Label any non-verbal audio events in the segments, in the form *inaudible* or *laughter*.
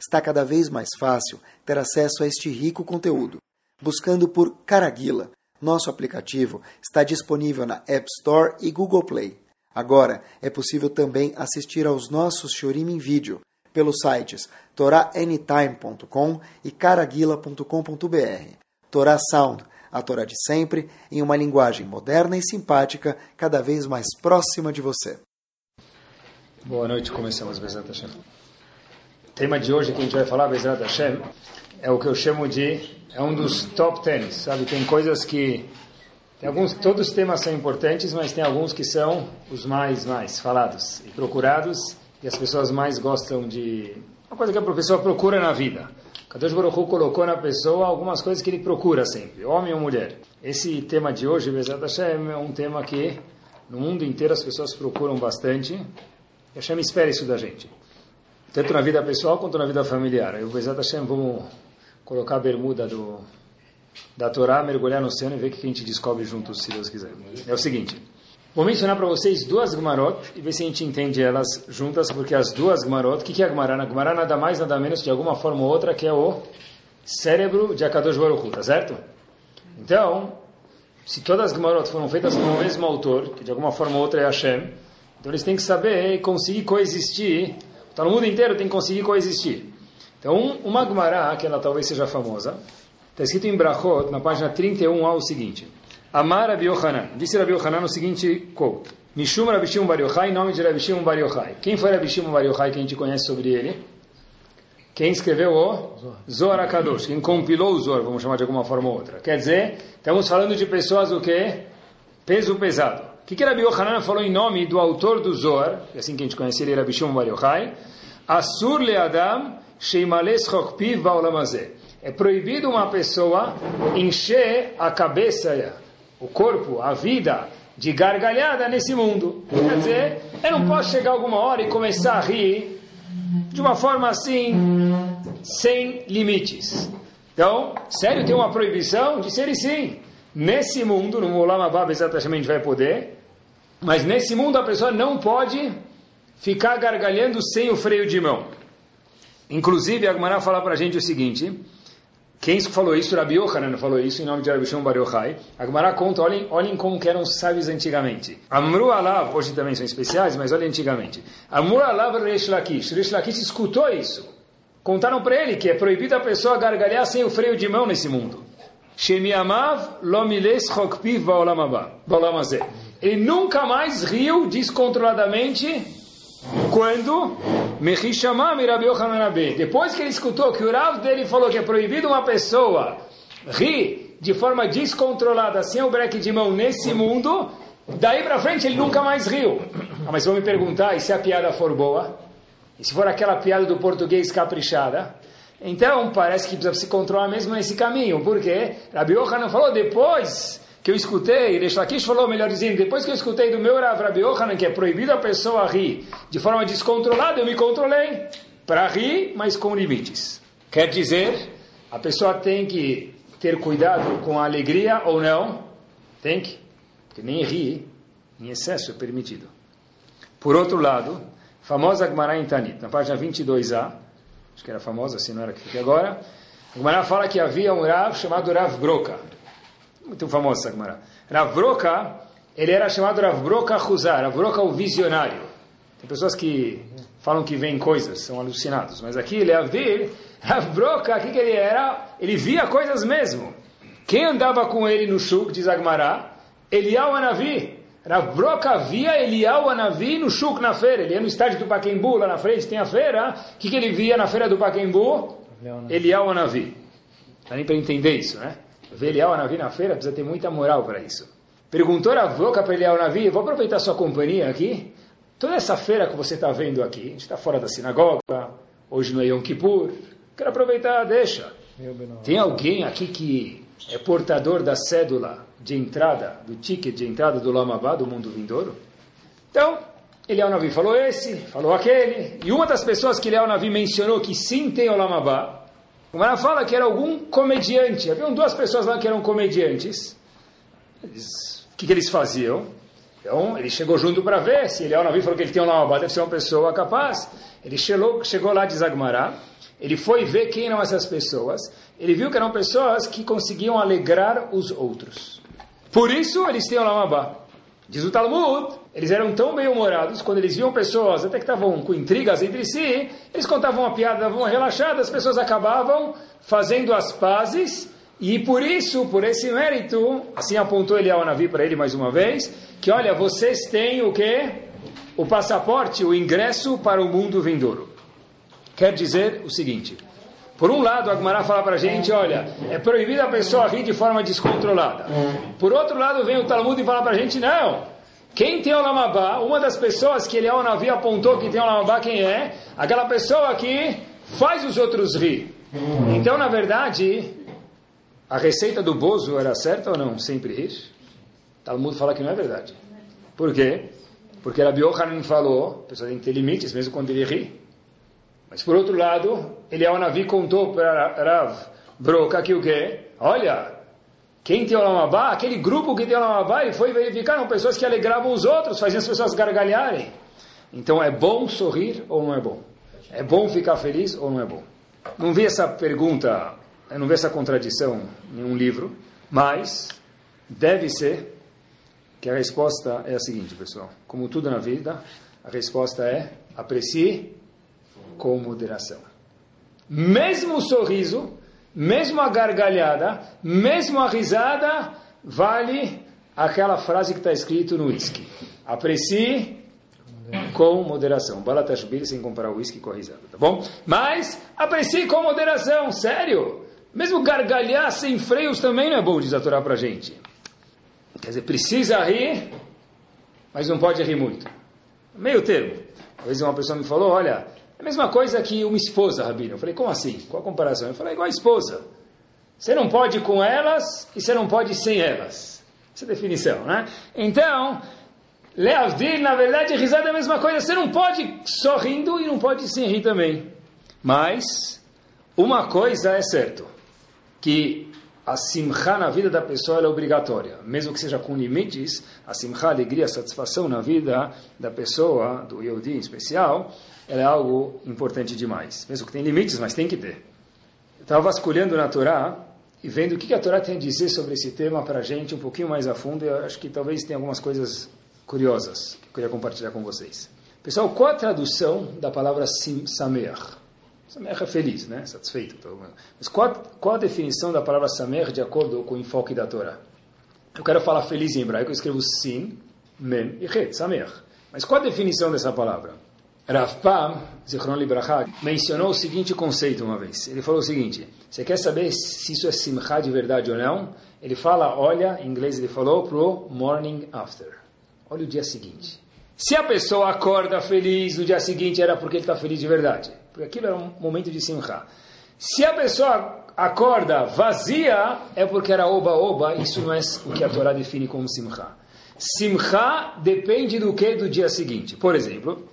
Está cada vez mais fácil ter acesso a este rico conteúdo. Buscando por Caraguila, nosso aplicativo está disponível na App Store e Google Play. Agora é possível também assistir aos nossos Shorim em vídeo pelos sites toraanytime.com e caraguila.com.br. Torá Sound, a Torá de sempre, em uma linguagem moderna e simpática, cada vez mais próxima de você. Boa noite, começamos Bezat Hashem. Tema de hoje que a gente vai falar, Bezat Hashem, é o que eu chamo de, é um dos top ten, sabe? Tem coisas que, tem alguns, todos os temas são importantes, mas tem alguns que são os mais, mais falados e procurados, e as pessoas mais gostam de, uma coisa que a pessoa procura na vida. Kadosh Baruch colocou na pessoa algumas coisas que ele procura sempre, homem ou mulher. Esse tema de hoje, Bezat Hashem, é um tema que no mundo inteiro as pessoas procuram bastante, e Hashem espera isso da gente. Tanto na vida pessoal quanto na vida familiar. Eu, Bezat Hashem, vamos colocar a bermuda do, da Torá, mergulhar no oceano e ver o que a gente descobre juntos, se Deus quiser. É o seguinte. Vou mencionar para vocês duas Gmarot e ver se a gente entende elas juntas, porque as duas Gmarot, o que, que é a Gmará? A nada mais, nada menos, de alguma forma ou outra, que é o cérebro de Akadosh Baruch tá certo? Então, se todas as Gmarot foram feitas com o mesmo autor, que de alguma forma ou outra é Hashem, então eles têm que saber e conseguir coexistir. Tá no mundo inteiro tem que conseguir coexistir. Então, uma Gemara, que ela talvez seja famosa, está escrito em Brachot, na página 31a, o seguinte: Amar Rabi Yohanan. Disse Rabi Yohanan o seguinte quote: Mishum Rabi Shimon Bar Yochai, nome de Rabi Shimon Bar Yochai. Quem foi Rabi Shimon Bar Yochai que a gente conhece sobre ele? Quem escreveu o Zohar HaKadosh, quem compilou o Zohar, vamos chamar de alguma forma ou outra. Quer dizer, estamos falando de pessoas o quê? Peso pesado. Que, que Rabi Yohanan falou em nome do autor do Zohar, é assim que a gente conhece ele, Rabi Shimon Bar Yochai? Asur le Adam sheimales chokpiv ba'olamazeh. É proibido uma pessoa encher a cabeça, o corpo, a vida de gargalhada nesse mundo. Quer dizer, eu não posso chegar alguma hora e começar a rir de uma forma assim, sem limites. Então, sério, tem uma proibição de ser e sim. Nesse mundo, no Olam Abba, exatamente vai poder, mas nesse mundo a pessoa não pode ficar gargalhando sem o freio de mão. Inclusive, a Gemara fala para a gente o seguinte, quem falou isso? Rabi Yohanan falou isso em nome de Rabi Shimon Bar Yochai. A Gemara conta, olhem, olhem como eram os sábios antigamente. Amru Alav, hoje também são especiais, mas olhem antigamente. Amru Alav Resh Lakish. Resh Lakish escutou isso. Contaram para ele que é proibido a pessoa gargalhar sem o freio de mão nesse mundo. Shemiamav lomiles chokpiv ba'olamazeh. Ele nunca mais riu descontroladamente quando depois que ele escutou que o Rav dele falou que é proibido uma pessoa rir de forma descontrolada, sem o breque de mão nesse mundo, daí para frente ele nunca mais riu. Ah, mas vão me perguntar, e se a piada for boa? E se for aquela piada do português caprichada? Então, parece que precisa se controlar mesmo nesse caminho. Por quê? Rabi Yohanan falou, depois que eu escutei, Resh Lakish falou, melhor dizendo, depois que eu escutei do meu Rav Rabi que é proibido a pessoa rir de forma descontrolada, eu me controlei para rir, mas com limites. Quer dizer, a pessoa tem que ter cuidado com a alegria ou não? Tem que, porque nem rir em excesso é permitido. Por outro lado, famosa Gemara em Tanit, na página 22a, acho que era famosa, se não era aqui agora, a fala que havia um Rav chamado Rav Broca, muito famoso essa Gemara. Rav Broca, ele era chamado Rav Broca Huzar, Rav Broca o visionário. Tem pessoas que falam que veem coisas, são alucinados, mas aqui ele é Avdir, Rav Broca, o que, que ele era? Ele via coisas mesmo. Quem andava com ele no Shuk, diz Agmará? Eliyahu Anavi. Rav Broca via Eliyahu Anavi no Shuk, na feira. Ele ia no estádio do Paquembu, lá na frente tem a feira. O que, que ele via na feira do Paquembu? Eliyahu Anavi. Dá nem para entender isso, né? Ver Eliyahu Anavi na feira precisa ter muita moral para isso. Perguntou Rav Broca para Eliyahu Anavi, vou aproveitar sua companhia aqui. Toda essa feira que você está vendo aqui, a gente está fora da sinagoga, hoje não é Yom Kippur, quero aproveitar, deixa. Tem alguém aqui que é portador da cédula de entrada, do ticket de entrada do Lamabá, do mundo vindouro? Então, Eliel Navi falou esse, falou aquele, e uma das pessoas que Eliel Navi mencionou que sim tem o Lamabá, ela fala que era algum comediante, haviam duas pessoas lá que eram comediantes, eles, o que, que eles faziam? Então, ele chegou junto para ver se Eliel Navi falou que ele tem um Lamabá, deve ser uma pessoa capaz. Ele chegou, chegou lá de Zagmará, ele foi ver quem eram essas pessoas. Ele viu que eram pessoas que conseguiam alegrar os outros. Por isso eles têm o Lamabá. Diz o Talmud, eles eram tão bem-humorados, quando eles viam pessoas até que estavam com intrigas entre si, eles contavam uma piada, davam uma relaxada, as pessoas acabavam fazendo as pazes, e por isso, por esse mérito, assim apontou ele ao Navi para ele mais uma vez, que olha, vocês têm o quê? O passaporte, o ingresso para o mundo vindouro. Quer dizer o seguinte, por um lado, a Agmará fala para a gente, olha, é proibido a pessoa rir de forma descontrolada. Por outro lado, vem o Talmud e fala para a gente, não, quem tem o Lamabá, uma das pessoas que ele ao Navi apontou que tem o Lamabá, quem é? Aquela pessoa que faz os outros rir. Então, na verdade, a receita do Bozo era certa ou não? Sempre rir? Talmud fala que não é verdade. Por quê? Porque Rabi Yohanan falou, a pessoa tem que ter limites, mesmo quando ele ri. Mas por outro lado, ele ao Navi contou para Rav Broca que o quê? Olha, quem tem o Lamabá, aquele grupo que tem o Lamabá, ele foi verificar, eram pessoas que alegravam os outros, faziam as pessoas gargalharem. Então é bom sorrir ou não é bom? É bom ficar feliz ou não é bom? Não vi essa pergunta, não vi essa contradição em nenhum livro, mas deve ser que a resposta é a seguinte, pessoal. Como tudo na vida, a resposta é aprecie com moderação. Mesmo o sorriso, mesmo a gargalhada, mesmo a risada, vale aquela frase que está escrito no whisky. Aprecie com moderação. Balatashbir sem comparar o whisky com a risada, tá bom? Mas aprecie com moderação, sério. Mesmo gargalhar sem freios também não é bom, diz a pra gente. Quer dizer, precisa rir, mas não pode rir muito. Meio termo. Uma vez uma pessoa me falou, olha, é a mesma coisa que uma esposa, Rabino. Eu falei, como assim? Qual a comparação? Ele falou, é igual a esposa. Você não pode com elas e você não pode sem elas. Essa é a definição, né? Então, Leavdir, na verdade, risada é a mesma coisa. Você não pode sorrindo e não pode sem rir também. Mas, uma coisa é certo, que a simcha na vida da pessoa é obrigatória. Mesmo que seja com limites, a simcha, a alegria, a satisfação na vida da pessoa, do Yehudi em especial, ela é algo importante demais. Mesmo que tem limites, mas tem que ter. Eu estava vasculhando na Torá e vendo o que a Torá tem a dizer sobre esse tema para a gente um pouquinho mais a fundo. Eu acho que talvez tenha algumas coisas curiosas que eu queria compartilhar com vocês. Pessoal, qual a tradução da palavra sameach? Sameach é feliz, né? Satisfeito. Mas qual, qual a definição da palavra sameach de acordo com o enfoque da Torá? Eu quero falar feliz em hebraico, eu escrevo sim, mem e het, sameach. Mas qual a definição dessa palavra? Rav Pam, Zichron Libraha, mencionou o seguinte conceito uma vez. Ele falou o seguinte, você quer saber se isso é simcha de verdade ou não? Ele fala, olha, em inglês ele falou, pro morning after. Olha o dia seguinte. Se a pessoa acorda feliz no dia seguinte, era porque ele está feliz de verdade. Porque aquilo era um momento de simcha. Se a pessoa acorda vazia, é porque era oba-oba. Isso não é o que a Torá define como simcha. Simcha depende do que do dia seguinte. Por exemplo,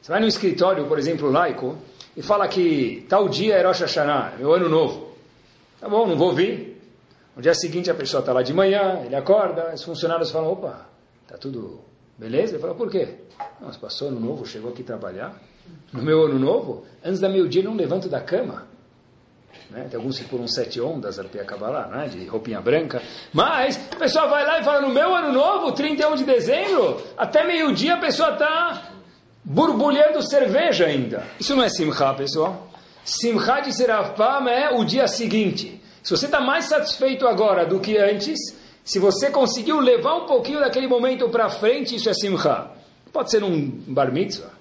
você vai no escritório, por exemplo, laico, e fala que tal dia é Rosh Hashanah, meu ano novo. Tá bom, não vou vir. No dia seguinte a pessoa está lá de manhã, ele acorda, os funcionários falam, opa, tá tudo beleza? Ele fala, por quê? Nossa, passou ano novo, chegou aqui trabalhar. No meu ano novo, antes da meio-dia não levanto da cama. Né? Tem alguns que pulam sete ondas, até acabar lá, né? de roupinha branca. Mas a pessoa vai lá e fala, no meu ano novo, 31 de dezembro, até meio-dia a pessoa está borbulhando cerveja ainda. Isso não é simcha, pessoal. Simcha de Serafam é o dia seguinte. Se você está mais satisfeito agora do que antes, se você conseguiu levar um pouquinho daquele momento para frente, isso é simcha. Pode ser um bar mitzvah.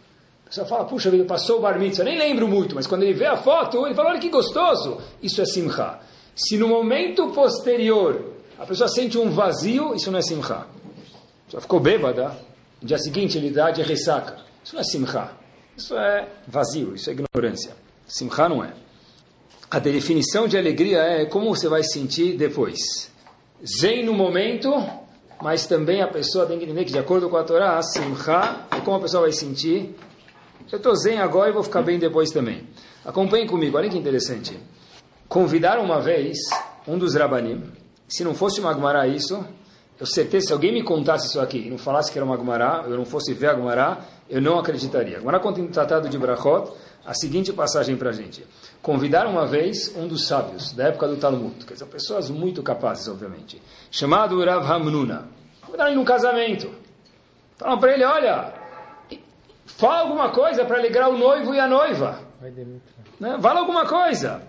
A pessoa fala, puxa vida, passou o bar mitzvah, nem lembro muito, mas quando ele vê a foto, ele fala, olha que gostoso. Isso é simcha. Se no momento posterior a pessoa sente um vazio, isso não é simcha. A pessoa ficou bêbada, no dia seguinte ele dá de ressaca. Isso não é simcha. Isso é vazio, isso é ignorância. Simcha não é. A definição de alegria é como você vai sentir depois. Zen no momento, mas também a pessoa tem que entender que, de acordo com a Torá, Simcha é como a pessoa vai sentir. Eu estou zen agora e vou ficar bem depois também. Acompanhem comigo, olha que interessante. Convidaram uma vez um dos Rabanim, se não fosse uma Agmará isso, eu certeza, se alguém me contasse isso aqui e não falasse que era uma Agmará, eu não fosse ver a Agmará, eu não acreditaria. Agora conta no Tratado de Brachot a seguinte passagem para a gente. Convidaram uma vez um dos sábios da época do Talmud, que são pessoas muito capazes, obviamente, chamado Rav Hamnuna. Convidaram ele num casamento. Falaram para ele, olha, fala alguma coisa para alegrar o noivo e a noiva. Né? Fala alguma coisa.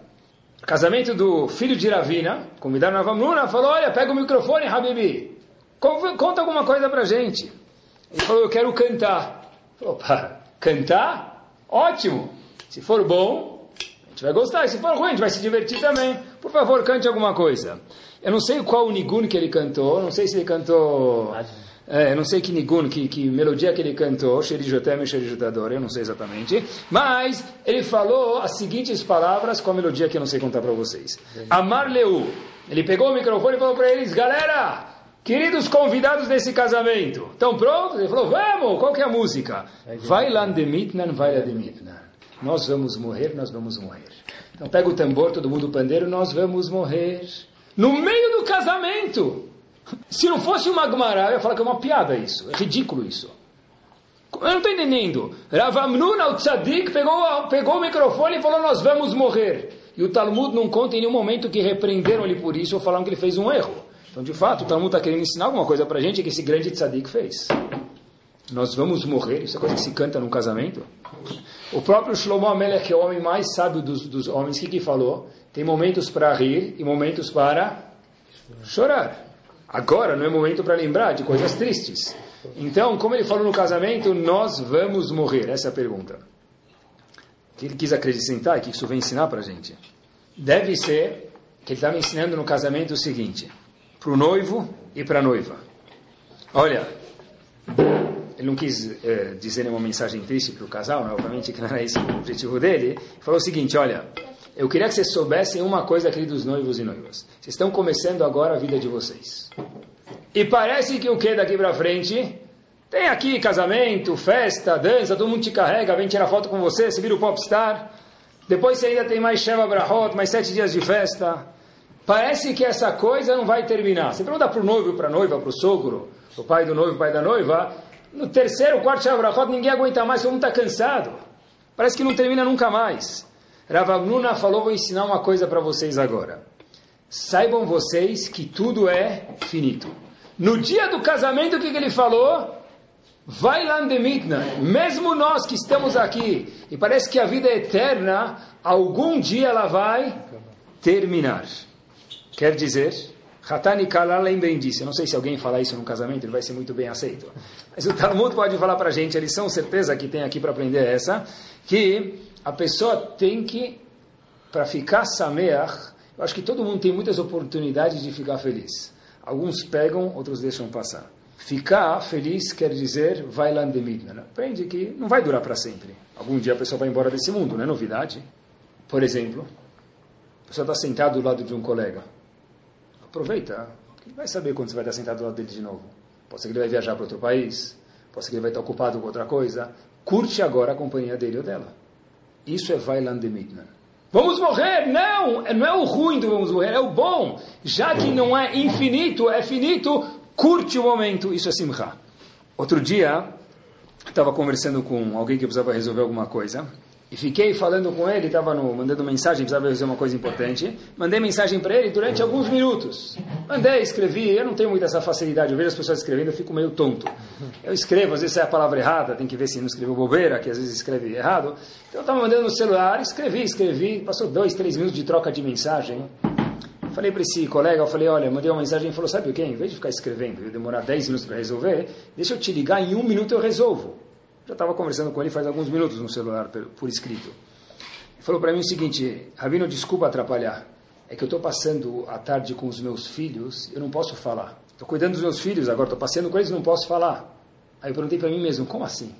Casamento do filho de Ravina, convidaram Rav Hamnuna, falou, olha, pega o microfone, Habibi, conta alguma coisa para a gente. Ele falou, eu quero cantar. Falou, para, cantar? Ótimo. Se for bom, a gente vai gostar. E se for ruim, a gente vai se divertir também. Por favor, cante alguma coisa. Eu não sei qual o nigun que ele cantou, não sei se ele cantou... É, eu não sei que nigun, que, que melodia que ele cantou, Sherijotem e Sherijotador, eu não sei exatamente. Mas ele falou as seguintes palavras com a melodia que eu não sei contar para vocês. Amar Leu. Ele pegou o microfone e falou para eles, galera, Queridos convidados desse casamento, estão prontos? Ele falou, vamos, qual que é a música? Vai lá de mitnan, vai lá de mitnan. Nós vamos morrer, nós vamos morrer. Então pega o tambor, todo mundo pandeiro, nós vamos morrer. No meio do casamento. Se não fosse uma Gemara, eu ia falar que é uma piada isso. É ridículo isso. Eu não estou entendendo. Ravamnun al-Tzadik pegou, pegou o microfone e falou, nós vamos morrer. E o Talmud não conta em nenhum momento que repreenderam ele por isso ou falaram que ele fez um erro. Então, de fato, o Talmud está querendo ensinar alguma coisa para a gente que esse grande tzadik fez. Nós vamos morrer, isso é coisa que se canta num casamento. O próprio Shlomo Amelech, que é o homem mais sábio dos, dos homens, que, que falou? Tem momentos para rir e momentos para chorar. Agora não é momento para lembrar de coisas tristes. Então, como ele falou no casamento, nós vamos morrer. Essa é a pergunta. O que ele quis acrescentar que isso vem ensinar para a gente? Deve ser que ele estava ensinando no casamento o seguinte para o noivo e para a noiva. Olha, ele não quis é, dizer nenhuma mensagem triste para o casal, né? obviamente que não era esse o objetivo dele. Ele falou o seguinte: olha, eu queria que vocês soubessem uma coisa, queridos noivos e noivas. Vocês estão começando agora a vida de vocês. E parece que o que daqui para frente? Tem aqui casamento, festa, dança, todo mundo te carrega, vem tirar foto com você, você vira o popstar. Depois você ainda tem mais Sheva Brahot, mais sete dias de festa. Parece que essa coisa não vai terminar. Você pergunta para o noivo, para a noiva, para o sogro, o pai do noivo, o pai da noiva, no terceiro, quarto Shavrachot, ninguém aguenta mais, todo mundo está cansado. Parece que não termina nunca mais. Ravamnuna falou, vou ensinar uma coisa para vocês agora. Saibam vocês que tudo é finito. No dia do casamento, o que, que ele falou? Vai lá de mesmo nós que estamos aqui, e parece que a vida é eterna, algum dia ela vai terminar. Quer dizer, Hatani Kala lembrem disso. Eu não sei se alguém falar isso no casamento, ele vai ser muito bem aceito. Mas o Talmud pode falar para a gente, a lição certeza que tem aqui para aprender é essa, que a pessoa tem que, para ficar sameach, eu acho que todo mundo tem muitas oportunidades de ficar feliz. Alguns pegam, outros deixam passar. Ficar feliz quer dizer vai lá de midna. Aprende que não vai durar para sempre. Algum dia a pessoa vai embora desse mundo, não é novidade. Por exemplo, a pessoa está sentada do lado de um colega aproveita. Vai saber quando você vai estar sentado do lado dele de novo. Pode ser que ele vai viajar para outro país, pode ser que ele vai estar ocupado com outra coisa. Curte agora a companhia dele ou dela. Isso é Vailand de. Vamos morrer? Não! Não é o ruim do vamos morrer, é o bom. Já que não é infinito, é finito, curte o momento. Isso é Simcha. Outro dia, estava conversando com alguém que precisava resolver alguma coisa. E fiquei falando com ele, estava mandando mensagem, precisava fazer uma coisa importante. Mandei mensagem para ele durante alguns minutos. Mandei, escrevi. Eu não tenho muita essa facilidade. Eu vejo as pessoas escrevendo, eu fico meio tonto. Eu escrevo, às vezes é a palavra errada, tem que ver se não escreveu bobeira, que às vezes escreve errado. Então eu estava mandando no celular, escrevi, escrevi. Passou dois, três minutos de troca de mensagem. Falei para esse colega, eu falei, olha, mandei uma mensagem e falou, sabe o que? Em vez de ficar escrevendo e demorar 10 minutos para resolver, deixa eu te ligar, em um minuto eu resolvo. Já estava conversando com ele faz alguns minutos no celular, por escrito. Ele falou para mim o seguinte: Rabino, desculpa atrapalhar. É que eu estou passando a tarde com os meus filhos, eu não posso falar. Estou cuidando dos meus filhos agora, estou passeando com eles, não posso falar. Aí eu perguntei para mim mesmo: como assim?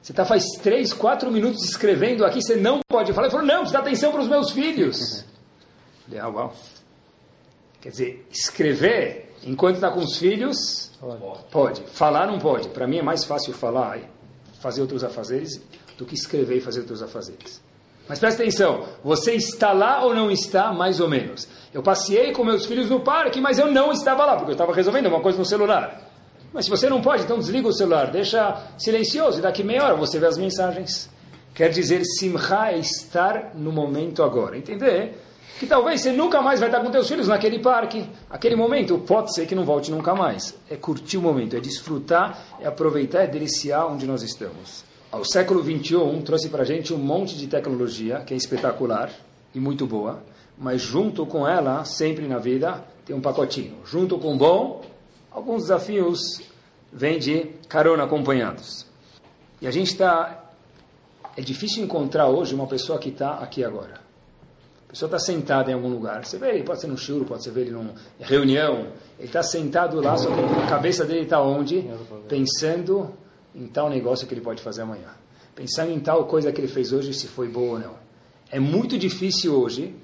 Você está faz três, quatro minutos escrevendo aqui, você não pode falar. Ele falou, não, você dá atenção para os meus filhos. *laughs* Falei, ah, uau. Quer dizer, escrever enquanto está com os filhos, pode. Falar não pode. Para mim é mais fácil falar fazer outros afazeres do que escrever e fazer outros afazeres. Mas presta atenção, você está lá ou não está, mais ou menos. Eu passei com meus filhos no parque, mas eu não estava lá, porque eu estava resolvendo uma coisa no celular. Mas se você não pode, então desliga o celular, deixa silencioso, e daqui meia hora você vê as mensagens. Quer dizer, simcha é estar no momento agora. Entender? Que talvez você nunca mais vai estar com teus filhos naquele parque. Aquele momento pode ser que não volte nunca mais. É curtir o momento, é desfrutar, é aproveitar, é deliciar onde nós estamos. Ao século XXI trouxe para a gente um monte de tecnologia que é espetacular e muito boa, mas junto com ela, sempre na vida, tem um pacotinho. Junto com o bom, alguns desafios vêm de carona acompanhados. E a gente está. É difícil encontrar hoje uma pessoa que está aqui agora. A pessoa está sentada em algum lugar. Você vê ele, pode ser no churro, pode ser ele numa reunião. Ele está sentado lá, só que a cabeça dele está onde? Pensando em tal negócio que ele pode fazer amanhã. Pensando em tal coisa que ele fez hoje, se foi boa ou não. É muito difícil hoje,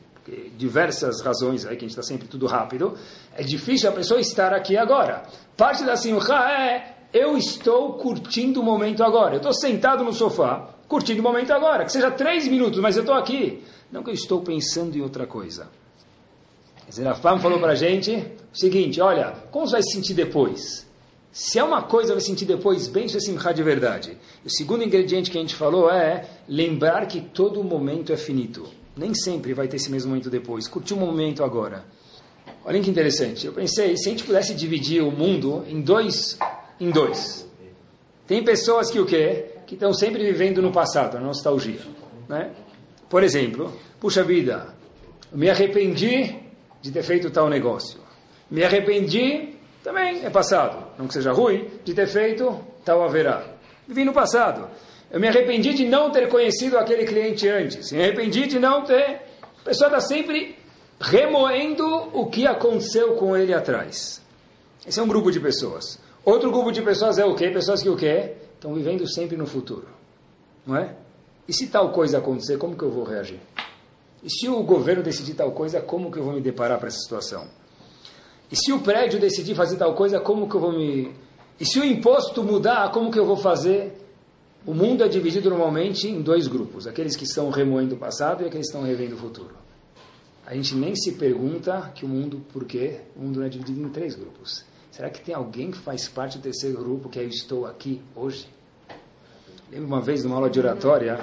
diversas razões aí, que a gente está sempre tudo rápido, é difícil a pessoa estar aqui agora. Parte da simcha é, eu estou curtindo o momento agora. Eu estou sentado no sofá, curtindo o momento agora. Que seja três minutos, mas eu estou aqui. Não que eu estou pensando em outra coisa. Zerafam falou para a gente o seguinte, olha, como você vai se sentir depois? Se é uma coisa, vai sentir depois bem, isso é simcha de verdade. O segundo ingrediente que a gente falou é lembrar que todo momento é finito. Nem sempre vai ter esse mesmo momento depois. Curtir o momento agora. Olha que interessante. Eu pensei, se a gente pudesse dividir o mundo em dois, em dois. Tem pessoas que o quê? Que estão sempre vivendo no passado, na nostalgia. Né? Por exemplo, puxa vida, me arrependi de ter feito tal negócio. Me arrependi, também é passado, não que seja ruim, de ter feito tal haverá. Vivi no passado. Eu me arrependi de não ter conhecido aquele cliente antes. Me arrependi de não ter. A pessoa está sempre remoendo o que aconteceu com ele atrás. Esse é um grupo de pessoas. Outro grupo de pessoas é o quê? Pessoas que o quê? Estão vivendo sempre no futuro. Não é? E se tal coisa acontecer, como que eu vou reagir? E se o governo decidir tal coisa, como que eu vou me deparar para essa situação? E se o prédio decidir fazer tal coisa, como que eu vou me... E se o imposto mudar, como que eu vou fazer? O mundo é dividido normalmente em dois grupos. Aqueles que estão remoendo o passado e aqueles que estão revendo o futuro. A gente nem se pergunta que o mundo, por quê? O mundo é dividido em três grupos. Será que tem alguém que faz parte do terceiro grupo que é eu estou aqui hoje? Lembro uma vez numa aula de oratória,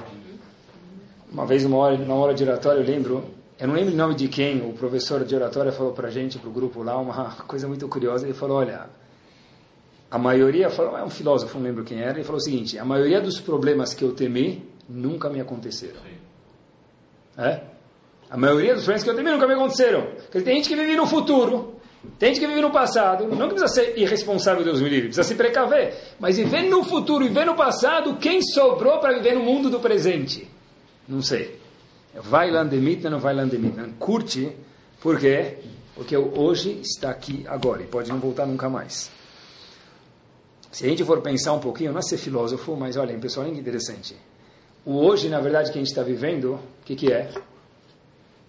uma vez numa aula, numa aula de oratória, eu lembro, eu não lembro o nome de quem, o professor de oratória falou para a gente, para o grupo lá, uma *laughs* coisa muito curiosa. Ele falou: olha, a maioria, falou, é um filósofo, não lembro quem era, ele falou o seguinte: a maioria dos problemas que eu temi nunca me aconteceram. É? A maioria dos problemas que eu temi nunca me aconteceram. Porque tem gente que vive no futuro, tem que vive no passado, não precisa ser irresponsável, Deus me livre, precisa se precaver. Mas viver no futuro e viver no passado, quem sobrou para viver no mundo do presente? Não sei. Vai landemita, não vai landemita. Curte, por quê? Porque hoje está aqui agora e pode não voltar nunca mais. Se a gente for pensar um pouquinho, não é ser filósofo, mas olha, pessoal, olha que interessante. O hoje, na verdade, que a gente está vivendo, o que, que é?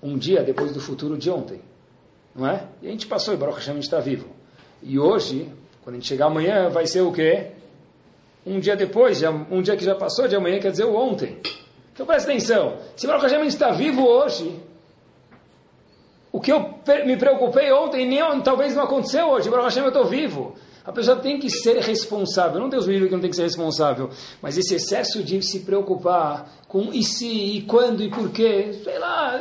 Um dia depois do futuro de ontem não é? E a gente passou, e Baruch Hashem, está vivo. E hoje, quando a gente chegar amanhã, vai ser o quê? Um dia depois, um dia que já passou de amanhã, quer dizer o ontem. Então presta atenção, se Baruch Hashem está vivo hoje, o que eu me preocupei ontem, nem, talvez não aconteceu hoje, Baruch Hashem eu estou vivo. A pessoa tem que ser responsável, não Deus me livre que não tem que ser responsável, mas esse excesso de se preocupar com e se, e quando, e porquê, sei lá,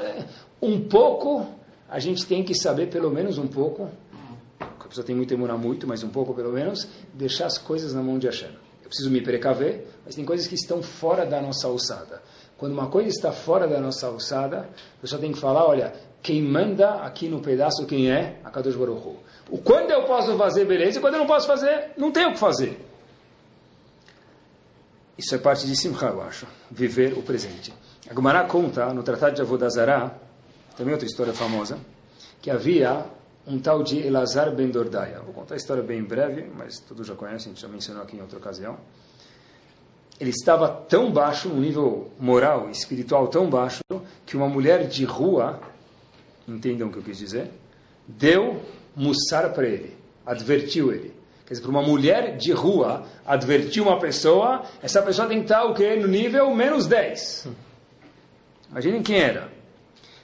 um pouco a gente tem que saber pelo menos um pouco, a pessoa tem muito demorar muito, mas um pouco pelo menos, deixar as coisas na mão de Hashem. Eu preciso me precaver, mas tem coisas que estão fora da nossa alçada. Quando uma coisa está fora da nossa alçada, a pessoa tem que falar, olha, quem manda aqui no pedaço, quem é? A Kadosh Baruch. O quando eu posso fazer, beleza, e quando eu não posso fazer, não tenho o que fazer. Isso é parte de Simcha, eu acho. Viver o presente. A Gumará conta, no Tratado de Avodazará, também outra história famosa, que havia um tal de Elazar ben Dordaya. Vou contar a história bem breve, mas todos já conhecem, a gente já mencionou aqui em outra ocasião. ele estava tão baixo, um nível moral espiritual tão baixo, que uma mulher de rua, entendam o que eu quis dizer, deu mussar para ele, advertiu ele. Quer dizer, para uma mulher de rua advertir uma pessoa, essa pessoa tem que estar o quê? no nível menos 10. Imaginem quem era.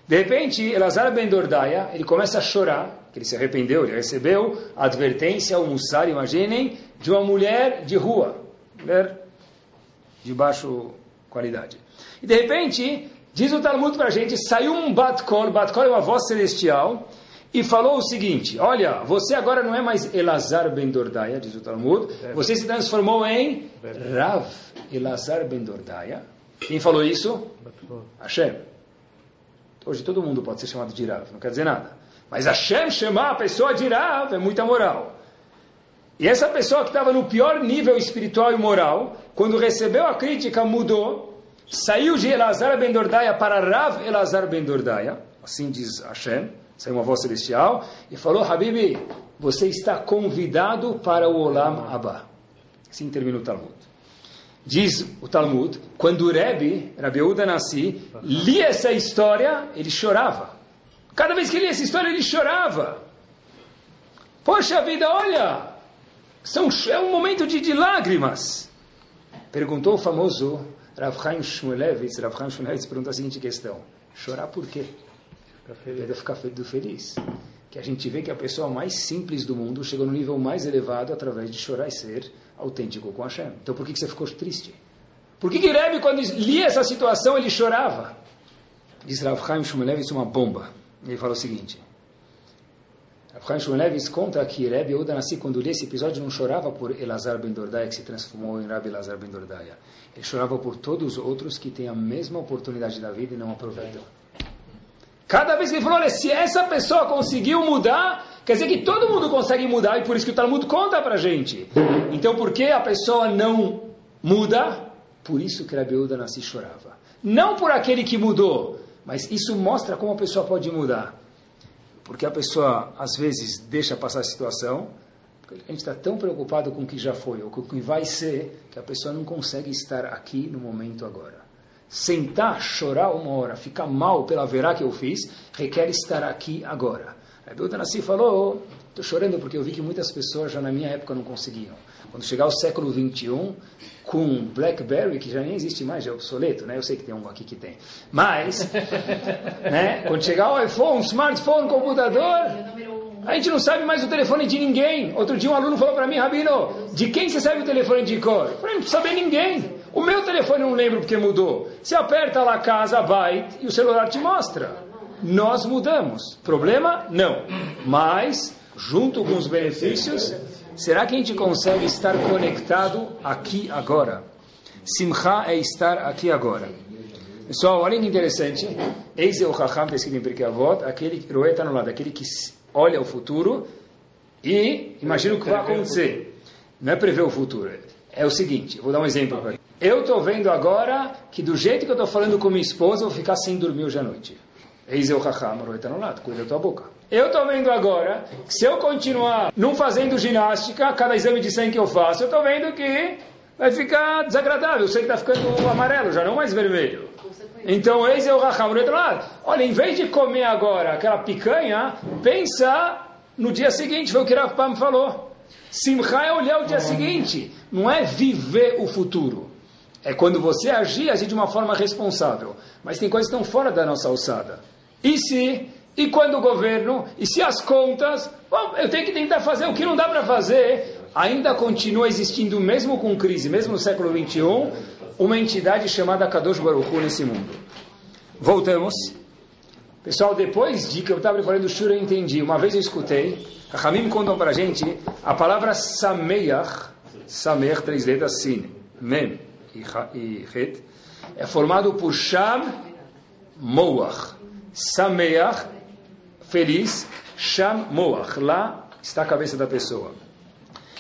De repente, Elazar ben Dordaia, ele começa a chorar, que ele se arrependeu, ele recebeu a advertência, o mussar, imaginem, de uma mulher de rua, mulher de baixa qualidade. E de repente, diz o Talmud para a gente, saiu um Batkol, Batkol é uma voz celestial, e falou o seguinte, olha, você agora não é mais Elazar ben Dordaia, diz o Talmud, você se transformou em Rav Elazar ben Dordaia. Quem falou isso? Hashem. Hoje todo mundo pode ser chamado de Rav, não quer dizer nada. Mas Hashem chamar a pessoa de Rav é muita moral. E essa pessoa que estava no pior nível espiritual e moral, quando recebeu a crítica, mudou, saiu de Elazar ben Dordaia para Rav Elazar ben Dordaia, assim diz Hashem, saiu uma voz celestial, e falou, Habibi, você está convidado para o Olam Abba. Assim termina o Talmud. Diz o Talmud, quando o Rebbe, Rabi Uda Nassi, lia essa história, ele chorava. Cada vez que lia essa história, ele chorava. Poxa vida, olha, são, é um momento de, de lágrimas. Perguntou o famoso Rav Chaim Shmulevitz, Rav Chaim Shmulevitz perguntou a seguinte questão, chorar por quê? Deve ficar feliz. Que a gente vê que a pessoa mais simples do mundo chegou no nível mais elevado através de chorar e ser autêntico com Hashem. Então por que, você ficou triste? Por que, Rebbe, quando lia essa situação, ele chorava? Diz Rav Chaim Shmulevitz uma bomba. Ele fala o seguinte. Rav Chaim Shmulevitz conta que Rebbe Udanassi, quando lia esse episódio, não chorava por Elazar ben Dordaia, que se transformou em Rabbi Elazar ben Dordaia. Ele chorava por todos os outros que têm a mesma oportunidade da vida e não aproveitam. Cada vez que ele falou, olha, se essa pessoa conseguiu mudar, quer dizer que todo mundo consegue mudar, e por isso que o Talmud conta pra gente. Então, por que a pessoa não muda? Por isso que Rabi Uda Nassi chorava. Não por aquele que mudou, mas isso mostra como a pessoa pode mudar. Porque a pessoa, às vezes, deixa passar a situação, a gente está tão preocupado com o que já foi, ou com o que vai ser, que a pessoa não consegue estar aqui no momento agora sentar, chorar uma hora, ficar mal pela verá que eu fiz, requer estar aqui agora. Aí Nassi falou, estou chorando porque eu vi que muitas pessoas já na minha época não conseguiam. Quando chegar o século 21, com BlackBerry, que já nem existe mais, já é obsoleto, né? Eu sei que tem um aqui que tem. Mas, *laughs* né? quando chegar o iPhone, smartphone, computador, a gente não sabe mais o telefone de ninguém. Outro dia um aluno falou para mim, Rabino, de quem você sabe o telefone de cor? Eu falei, não saber ninguém. O meu telefone não lembro porque mudou. Você aperta lá casa, byte, e o celular te mostra. Nós mudamos. Problema? Não. Mas, junto com os benefícios, será que a gente consegue estar conectado aqui agora? Simcha é estar aqui agora. Pessoal, olha que interessante. Eis é o Chacham, está escrito em Pirkei aquele que no lado, aquele que olha o futuro e imagina o que vai acontecer. Não é prever o futuro. É o seguinte, vou dar um exemplo para Eu estou vendo agora que do jeito que eu estou falando com minha esposa, eu vou ficar sem dormir hoje à noite. Eis eu, Raham, está no lado, cuida da tua boca. Eu estou vendo agora que se eu continuar não fazendo ginástica, cada exame de sangue que eu faço, eu estou vendo que vai ficar desagradável. Eu sei que está ficando amarelo, já não mais vermelho. Então, eis eu, Raham, está no lado. Olha, em vez de comer agora aquela picanha, pensa no dia seguinte, foi o que Rav Pam falou. Simcha é olhar o dia seguinte, não é viver o futuro. É quando você agir, agir de uma forma responsável. Mas tem coisas que estão fora da nossa alçada. E se? E quando o governo? E se as contas? Bom, eu tenho que tentar fazer o que não dá para fazer. Ainda continua existindo, mesmo com crise, mesmo no século XXI, uma entidade chamada Kadosh Baruch Hu nesse mundo. Voltamos. Pessoal, depois de que eu estava preparando o Shura, eu entendi. Uma vez eu escutei, a Hamim contou para a gente a palavra Sameach, Sameach, três letras, Sin, Mem e Het, é formado por Sham, Moach. Sameach, feliz, Sham, Moach. Lá está a cabeça da pessoa.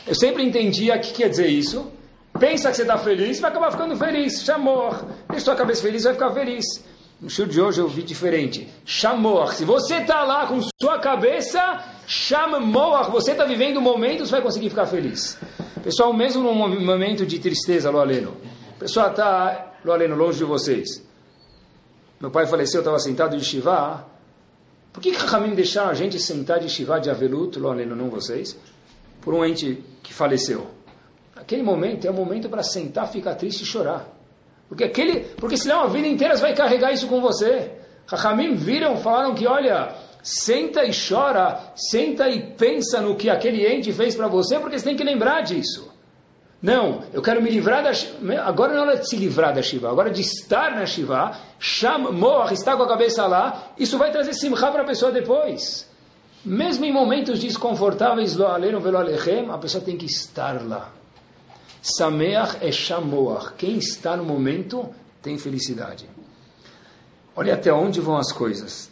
Eu sempre entendia o que quer dizer isso. Pensa que você está feliz, vai acabar ficando feliz. Chamor. Deixa sua cabeça feliz, vai ficar feliz. No show de hoje eu vi diferente. Shamoach. Se você está lá com sua cabeça, Shamoach. Você está vivendo momentos, vai conseguir ficar feliz. Pessoal, mesmo num momento de tristeza, lo aleno. A pessoa está, Lorena, longe de vocês. Meu pai faleceu, eu estava sentado de Shiva. Por que Rahamim deixaram a gente sentar de Shiva de Avelut, Lorena, não vocês? Por um ente que faleceu. Aquele momento é o momento para sentar, ficar triste e chorar. Porque, aquele, porque senão a vida inteira você vai carregar isso com você. Rahamim viram, falaram que, olha, senta e chora, senta e pensa no que aquele ente fez para você, porque você tem que lembrar disso. Não, eu quero me livrar da Agora não é de se livrar da Shiva, agora é de estar na Shiva, Sham estar com a cabeça lá, isso vai trazer simcha para a pessoa depois. Mesmo em momentos desconfortáveis, a pessoa tem que estar lá. Sameach é Shamoach. Quem está no momento tem felicidade. Olha até onde vão as coisas.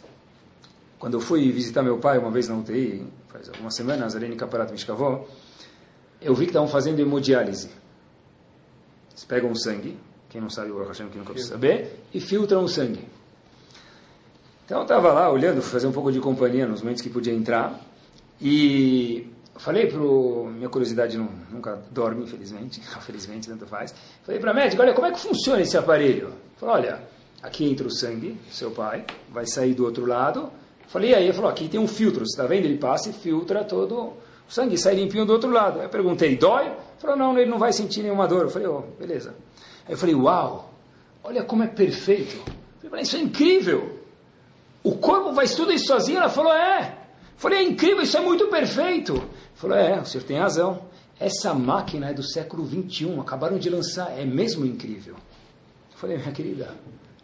Quando eu fui visitar meu pai uma vez na UTI, faz algumas semanas, em Caparat Mishkavó, eu vi que estavam fazendo hemodiálise. Eles pegam o sangue, quem não sabe, o Hashem que nunca precisa saber, e filtram o sangue. Então eu estava lá olhando, fazer um pouco de companhia nos momentos que podia entrar, e falei para minha curiosidade não, nunca dorme, infelizmente, *laughs* felizmente tanto faz. Falei para a médica, olha, como é que funciona esse aparelho? Falei, olha, aqui entra o sangue, seu pai, vai sair do outro lado. Falei, aí? Ele falou, aqui tem um filtro, você está vendo? Ele passa e filtra todo o sangue, sai limpinho do outro lado. Aí eu perguntei, dói? Ele falou, não, ele não vai sentir nenhuma dor. Eu falei, oh, beleza. Aí eu falei, uau, olha como é perfeito. Eu falei, isso é incrível. O corpo faz tudo isso sozinho? Ela falou, é. Eu falei, é incrível, isso é muito perfeito. Falou, é, o senhor tem razão. Essa máquina é do século 21, acabaram de lançar, é mesmo incrível. Eu falei, minha querida,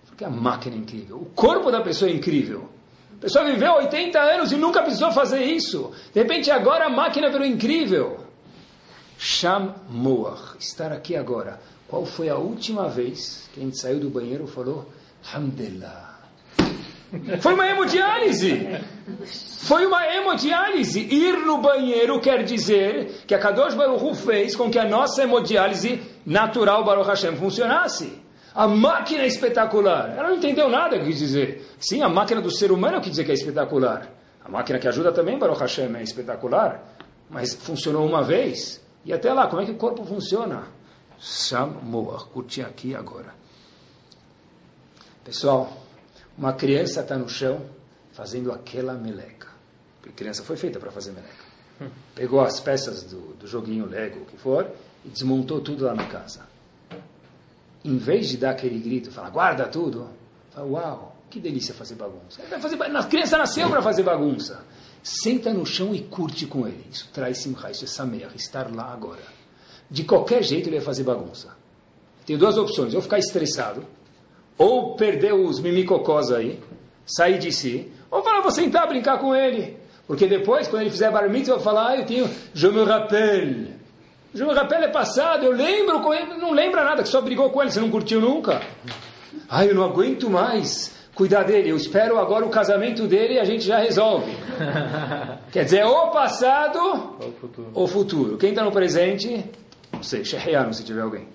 porque a máquina é incrível. O corpo da pessoa é incrível. A pessoa viveu 80 anos e nunca precisou fazer isso. De repente agora a máquina virou incrível. Sham Moach, estar aqui agora. Qual foi a última vez que a gente saiu do banheiro e falou, Hamdulillah. Foi uma hemodiálise. Foi uma hemodiálise. Ir no banheiro quer dizer que a Kadosh Baruch fez com que a nossa hemodiálise natural Baruch Hashem funcionasse. A máquina é espetacular. Ela não entendeu nada que dizer. Sim, a máquina do ser humano é o que dizer que é espetacular. A máquina que ajuda também Baruch Hashem é espetacular. Mas funcionou uma vez. E até lá, como é que o corpo funciona? Sham Moach, curti aqui agora. Pessoal, uma criança está no chão fazendo aquela meleca. Porque criança foi feita para fazer meleca. Pegou as peças do, do joguinho Lego, o que for, e desmontou tudo lá na casa. Em vez de dar aquele grito, falar, guarda tudo, fala, uau, que delícia fazer bagunça. Fazer, a criança nasceu para fazer bagunça. Senta no chão e curte com ele. Isso traz simcha, isso é samer, estar lá agora. De qualquer jeito ele vai fazer bagunça. Tem duas opções, ou ficar estressado, ou perder os mimicocós aí, sair de si, ou falar, vou sentar, brincar com ele. Porque depois, quando ele fizer bar mitzvah, vai falar, ah, eu tenho, je me rappelle. Je me rappelle é passado, eu lembro com ele, não lembra nada, que só brigou com ele, você não curtiu nunca. Ai, eu não aguento mais cuidar dele, eu espero agora o casamento dele e a gente já resolve. *laughs* Quer dizer, ou passado ou futuro. ou futuro. Quem está no presente, não sei, Shehiano, se tiver alguém.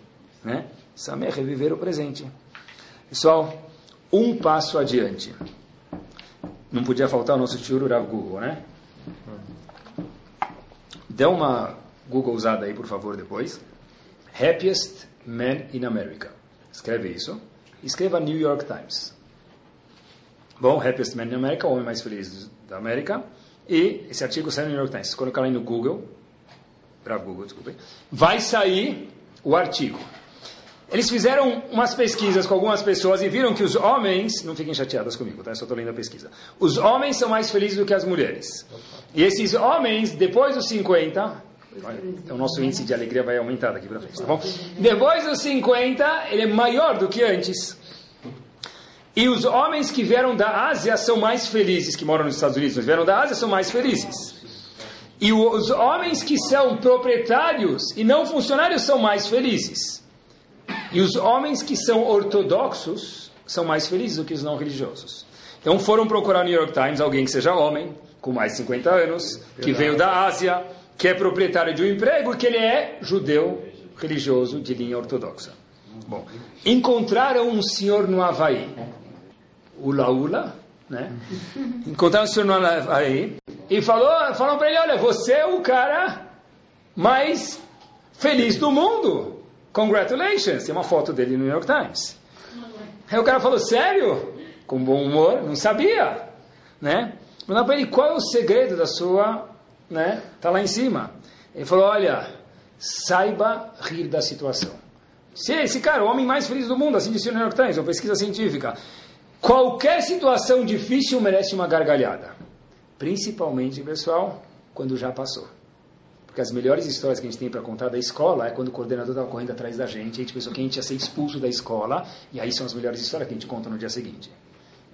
Né? Samer é viver o presente. Pessoal, um passo adiante. Não podia faltar o nosso tio Rav Google, né? Dê uma Google usada aí, por favor, depois. Happiest Man in America. Escreve isso. Escreva New York Times. Bom, Happiest Man in America, o homem mais feliz da América. E esse artigo sai no New York Times. Quando colocar aí no Google, Rav Google, desculpe, vai sair o artigo. Eles fizeram umas pesquisas com algumas pessoas e viram que os homens, não fiquem chateadas comigo, tá? Eu só estou lendo a pesquisa. Os homens são mais felizes do que as mulheres. E esses homens, depois dos 50, então o nosso índice de alegria vai aumentar daqui para frente, tá bom? Depois dos 50, ele é maior do que antes. E os homens que vieram da Ásia são mais felizes, que moram nos Estados Unidos, mas vieram da Ásia são mais felizes. E os homens que são proprietários e não funcionários são mais felizes. E os homens que são ortodoxos são mais felizes do que os não religiosos. Então foram procurar no New York Times alguém que seja homem, com mais de 50 anos, que veio da Ásia, que é proprietário de um emprego e que ele é judeu religioso de linha ortodoxa. Bom, encontraram um senhor no Havaí, o Laula, né? *laughs* Encontraram um senhor no Havaí e falou, falaram para ele, olha, você é o cara mais feliz do mundo. Congratulations, tem uma foto dele no New York Times. Aí o cara falou, sério? Com bom humor, não sabia, né? Mandar para ele qual é o segredo da sua, né? Tá lá em cima. Ele falou, olha, saiba rir da situação. Se esse cara, o homem mais feliz do mundo, assim disse o New York Times, uma pesquisa científica, qualquer situação difícil merece uma gargalhada. Principalmente, pessoal, quando já passou. Porque as melhores histórias que a gente tem para contar da escola é quando o coordenador estava correndo atrás da gente, a gente pensou que a gente ia ser expulso da escola, e aí são as melhores histórias que a gente conta no dia seguinte.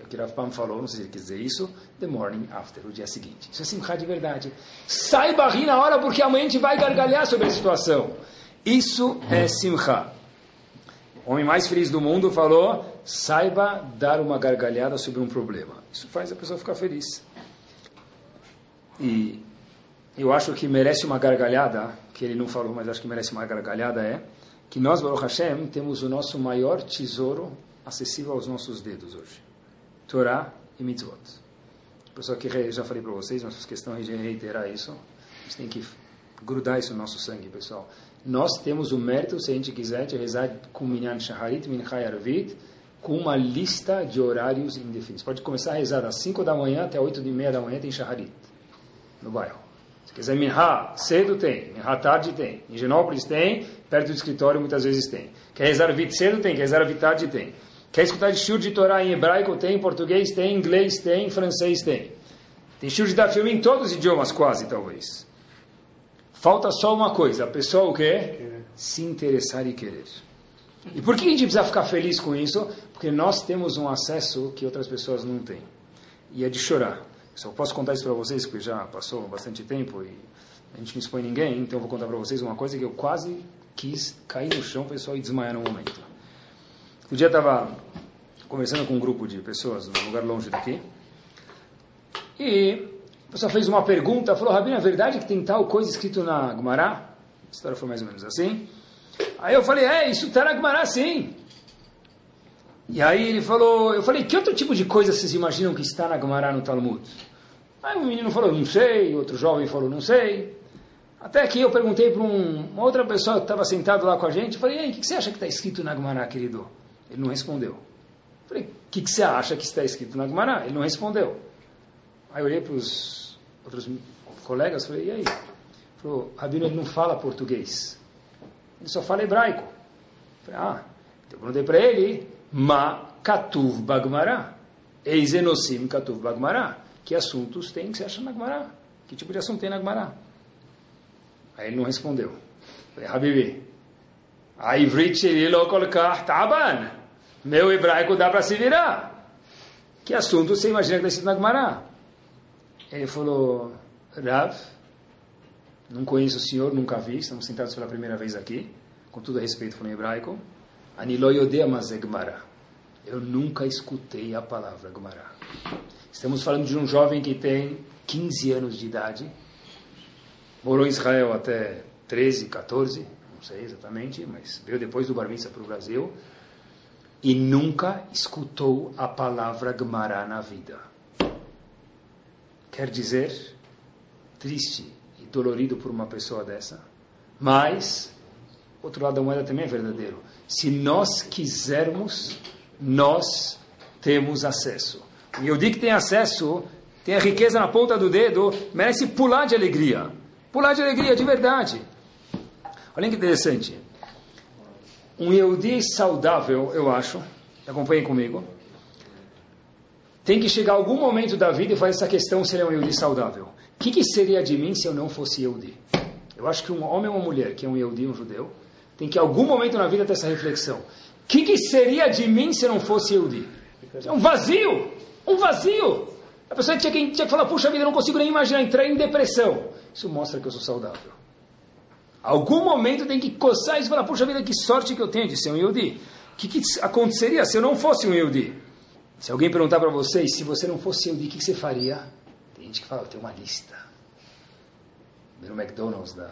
O que Rav falou, não sei se ele quis dizer isso, the morning after, o dia seguinte. Isso é simcha de verdade. Saiba rir na hora, porque amanhã a gente vai gargalhar sobre a situação. Isso é simcha. O homem mais feliz do mundo falou, saiba dar uma gargalhada sobre um problema. Isso faz a pessoa ficar feliz. E eu acho que merece uma gargalhada, que ele não falou, mas acho que merece uma gargalhada, é que nós, Baruch Hashem, temos o nosso maior tesouro acessível aos nossos dedos hoje. Torá e Mitzvot. Pessoal que já falei para vocês, mas faço questão de reiterar isso. A gente tem que grudar isso no nosso sangue, pessoal. Nós temos o mérito, se a gente quiser, de rezar com Minyan Shaharit, Minchai Arvit, com uma lista de horários indefinidos. Pode começar a rezar das 5 da manhã até 8 e meia da manhã, tem Shaharit no bairro. Se quiser Minha, cedo tem, Minha tarde tem. Em Genópolis tem, perto do escritório muitas vezes tem. Quer rezar Vit cedo tem, quer rezar Vit tarde tem. Quer escutar de shur de Torá em hebraico tem, em português tem, em inglês tem, em francês tem. Tem shur de dar filme em todos os idiomas quase, talvez. Falta só uma coisa, a pessoa o quê? Se interessar e querer. E por que a gente precisa ficar feliz com isso? Porque nós temos um acesso que outras pessoas não têm. E é de chorar. Só posso contar isso para vocês, porque já passou bastante tempo e a gente não expõe ninguém, então eu vou contar para vocês uma coisa que eu quase quis cair no chão, pessoal, e desmaiar no momento. Um dia estava conversando com um grupo de pessoas num lugar longe daqui, e a pessoa fez uma pergunta, falou, Rabino, é verdade que tem tal coisa escrito na Gumará? A história foi mais ou menos assim. Aí eu falei, é, isso está na Gumará sim. E aí ele falou, eu falei, que outro tipo de coisa vocês imaginam que está na Gemara no Talmud? Aí um menino falou, não sei, outro jovem falou, não sei. Até que eu perguntei para um, uma outra pessoa que estava sentado lá com a gente, falei, ei, o que, que você acha que está escrito na Gemara, querido? Ele não respondeu. Eu falei, o que, que você acha que está escrito na Gemara? Ele não respondeu. Aí eu olhei para os outros colegas, falei, e aí? Falou, Rabino, ele não fala português. Ele só fala hebraico. Falei, ah, então eu perguntei para ele, Ma Katuv Bagmará. Eizenosim Katuv Bagmará. Que assuntos tem que você acha na Gmará? Que tipo de assunto tem na Gmará? Aí ele não respondeu. Falei, Habibi, a Ivrit Taban. Meu hebraico dá para se virar. Que assunto você imagina que está escrito na Gmará? Ele falou, Rav, não conheço o senhor, nunca vi, estamos sentados pela primeira vez aqui. Com todo respeito, falando em hebraico. Eu nunca escutei a palavra Gemara. Estamos falando de um jovem que tem 15 anos de idade, morou em Israel até 13, 14, não sei exatamente, mas veio depois do Bar para o Brasil, e nunca escutou a palavra Gemara na vida. Quer dizer, triste e dolorido por uma pessoa dessa, mas, outro lado da moeda também é verdadeiro se nós quisermos, nós temos acesso. E eu digo que tem acesso, tem a riqueza na ponta do dedo, merece pular de alegria. Pular de alegria, de verdade. Olha que interessante. Um Yehudi saudável, eu acho, acompanhem comigo, tem que chegar algum momento da vida e fazer essa questão se ele é um Yehudi saudável. O que, que, seria de mim se eu não fosse Yehudi? Eu acho que um homem ou uma mulher que é um Yehudi, um judeu, tem que, em algum momento na vida, ter essa reflexão. O que, que, seria de mim se não fosse Yehudi? É um vazio! Um vazio! A pessoa tinha que, tinha que falar, puxa vida, eu não consigo nem imaginar, entrar em depressão. Isso mostra que eu sou saudável. Algum momento tem que coçar isso e falar, puxa vida, que sorte que eu tenho de ser um Yehudi. O que, que aconteceria se eu não fosse um Yehudi? Se alguém perguntar para vocês, se você não fosse Yehudi, o que, que você faria? Tem gente que fala, eu tenho uma lista. No McDonald's da,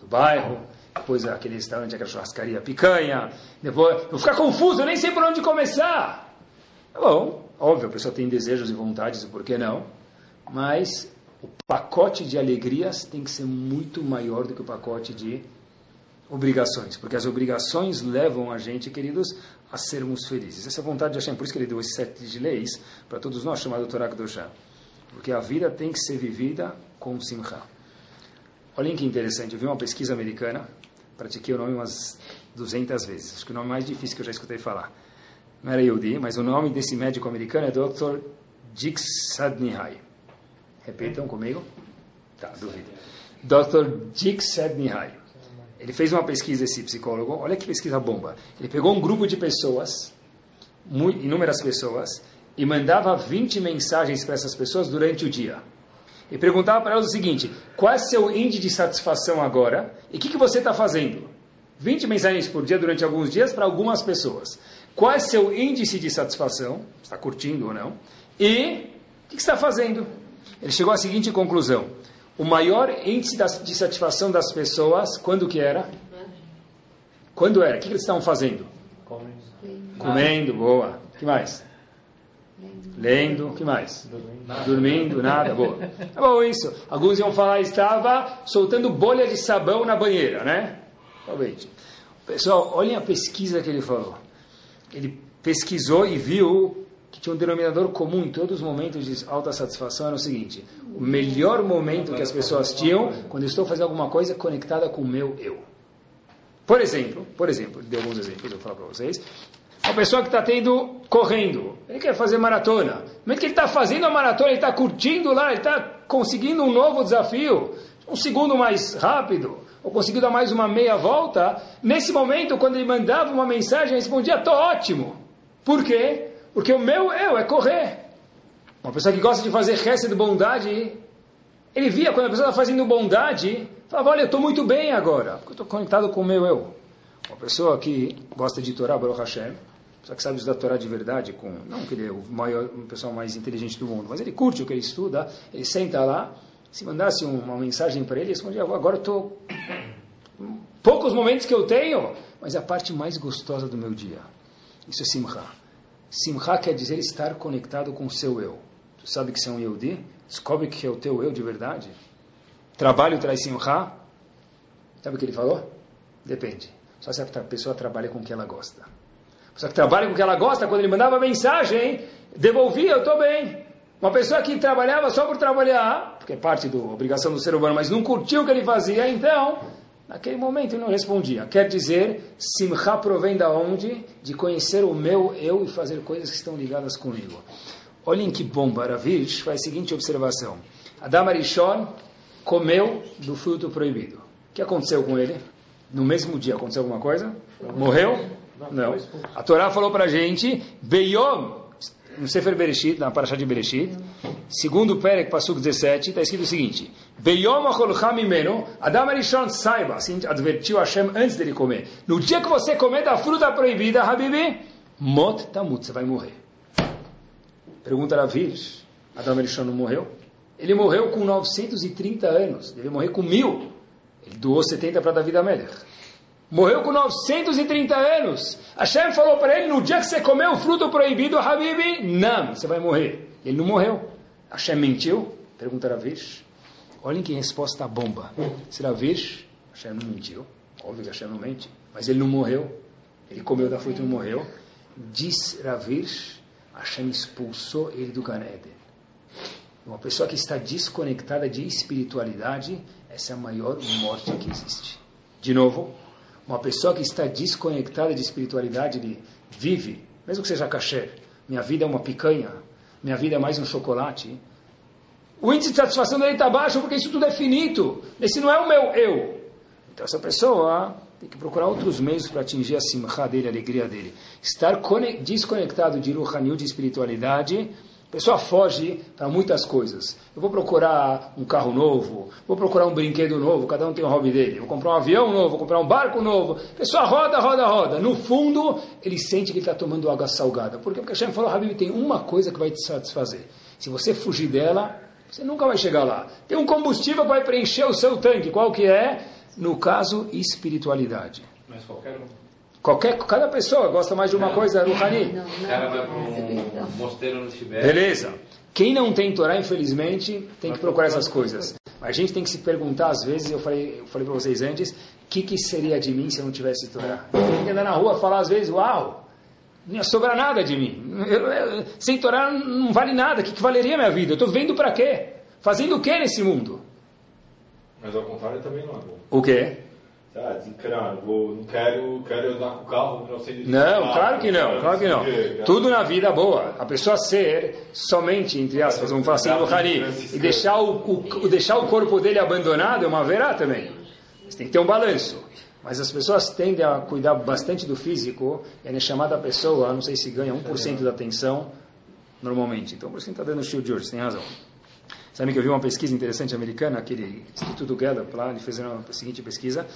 do bairro depois aquele restaurante, aquela churrascaria, picanha, depois, vou ficar confuso, eu nem sei por onde começar. Tá bom, óbvio, a pessoa tem desejos e vontades, por que não? Mas o pacote de alegrias tem que ser muito maior do que o pacote de obrigações, porque as obrigações levam a gente, queridos, a sermos felizes. Essa é vontade de Hashem, por isso que ele deu esse sete de leis para todos nós, chamado Torá. Porque a vida tem que ser vivida com simcha. Olhem que interessante, eu vi uma pesquisa americana, pratiquei o nome umas 200 vezes, acho que o nome mais difícil que eu já escutei falar. Não era Yehudi, mas o nome desse médico americano é Dr. Sadnihai. Repetam comigo? Tá, duvido. Dr. Sadnihai. Ele fez uma pesquisa, esse psicólogo, olha que pesquisa bomba. Ele pegou um grupo de pessoas, inúmeras pessoas, e mandava 20 mensagens para essas pessoas durante o dia. E perguntava para elas o seguinte: qual é seu índice de satisfação agora? E o que, que você está fazendo? 20 mensagens por dia durante alguns dias para algumas pessoas. Qual é seu índice de satisfação? Está curtindo ou não? E o que, que está fazendo? Ele chegou à seguinte conclusão: o maior índice de satisfação das pessoas, quando que era? Quando era? O que, que eles estavam fazendo? Comendo. Comendo, boa. O que mais? Lendo, o que mais? Dormindo. Dormindo, nada, boa. É bom isso. Alguns iam falar, estava soltando bolha de sabão na banheira, né? Talvez. Pessoal, olhem a pesquisa que ele falou. Ele pesquisou e viu que tinha um denominador comum em todos os momentos de alta satisfação era o seguinte: o melhor momento que as pessoas tinham quando estou fazendo alguma coisa conectada com o meu eu. Por exemplo, por exemplo, dei alguns exemplos, eu vou falar para vocês. Uma pessoa que está tendo, correndo, ele quer fazer maratona. No momento que ele está fazendo a maratona, ele está curtindo lá, ele está conseguindo um novo desafio, um segundo mais rápido, ou conseguiu dar mais uma meia volta. Nesse momento, quando ele mandava uma mensagem, ele respondia: estou ótimo. Por quê? Porque o meu eu é correr. Uma pessoa que gosta de fazer resta de bondade, ele via quando a pessoa está fazendo bondade, falava, olha, eu estou muito bem agora, porque eu estou conectado com o meu eu. Uma pessoa que gosta de Torá, Baruch Hashem, só que sabe estudar Torá de verdade, com, não que ele é o maior, o pessoal mais inteligente do mundo, mas ele curte o que ele estuda, ele senta lá, se mandasse uma mensagem para ele, ele respondia, agora estou... Poucos momentos que eu tenho, mas é a parte mais gostosa do meu dia. Isso é Simcha. Simcha quer dizer estar conectado com o seu eu. Tu sabe que você é um Yehudi? Descobre que é o teu eu de verdade. Trabalho traz Simcha? Sabe o que ele falou? Depende. Só se a pessoa trabalha com o que ela gosta. Pessoa que trabalha com o que ela gosta, quando ele mandava mensagem, devolvia, eu estou bem. Uma pessoa que trabalhava só por trabalhar, porque é parte da obrigação do ser humano, mas não curtiu o que ele fazia, então, naquele momento ele não respondia. Quer dizer, Simcha provém da onde? De conhecer o meu eu e fazer coisas que estão ligadas comigo. Olhem que bom, Baravish faz a seguinte observação. Adam Arishon comeu do fruto proibido. O que aconteceu com ele? No mesmo dia aconteceu alguma coisa? Morreu? Não. A Torá falou para a gente, Beyom, no Sefer Bereshit, na Parashat de Bereshit, segundo Perek, Pasuk 17, está escrito o seguinte, Beyom mimeno, Adam Arishon saiba, assim advertiu Hashem antes dele comer, no dia que você comer da fruta proibida, Habibi, mot tamut, você vai morrer. Pergunta Ravir, Adam Arishon não morreu? Ele morreu com 930 anos, deve morrer com mil. Ele doou 70 para David Amelech. Morreu com 930 anos. Hashem falou para ele, no dia que você comer o fruto proibido, Habibi, não, você vai morrer. Ele não morreu. Hashem mentiu? Pergunta Ravish. Olhem que resposta bomba. Se Ravish, Hashem não mentiu. Óbvio que Hashem não mente. Mas ele não morreu. Ele comeu da fruta e não morreu. Diz Ravish, Hashem expulsou ele do Gan Eden. Uma pessoa que está desconectada de espiritualidade, essa é a maior morte que existe. De novo, uma pessoa que está desconectada de espiritualidade, ele vive, mesmo que seja caché, minha vida é uma picanha, minha vida é mais um chocolate. O índice de satisfação dele está baixo porque isso tudo é finito. Esse não é o meu eu. Então essa pessoa tem que procurar outros meios para atingir a simcha dele, a alegria dele. Estar desconectado de Ruhanil, de espiritualidade, a pessoa foge para muitas coisas. Eu vou procurar um carro novo, vou procurar um brinquedo novo, cada um tem um hobby dele. Vou comprar um avião novo, vou comprar um barco novo. A pessoa roda, roda, roda. No fundo, ele sente que ele está tomando água salgada. Por quê? Porque Hashem falou, Habib, tem uma coisa que vai te satisfazer. Se você fugir dela, você nunca vai chegar lá. Tem um combustível que vai preencher o seu tanque. Qual que é? No caso, espiritualidade. Mas qualquer um. Qualquer, cada pessoa gosta mais de uma coisa, Ruhani. O cara vai para um mosteiro no Tibete. Beleza. Quem não tem Torá, infelizmente, tem que procurar essas coisas. A gente tem que se perguntar, às vezes, eu falei, eu falei para vocês antes, o que, que seria de mim se eu não tivesse Torá? Eu tenho que andar na rua e falar, às vezes, uau, não ia sobrar nada de mim. Eu, eu, sem Torá não vale nada. O que, que valeria a minha vida? Eu estou vendo para quê? Fazendo o que nesse mundo? Mas ao contrário também não é bom. O quê? Ah, desencanar, vou, não quero, quero andar com o carro, não sei Não, claro que não, claro que não. Tudo na vida é boa. A pessoa ser somente, entre aspas, vamos falar assim, no Hari, e deixar o, o, deixar o corpo dele abandonado é uma verá também. Você tem que ter um balanço. Mas as pessoas tendem a cuidar bastante do físico, e a chamada pessoa, não sei se ganha 1% da atenção normalmente. Então, por isso que está dando o shield de hoje, você tem razão. Sabe que eu vi uma pesquisa interessante americana, aquele Instituto Gallup lá, ele fez a seguinte pesquisa,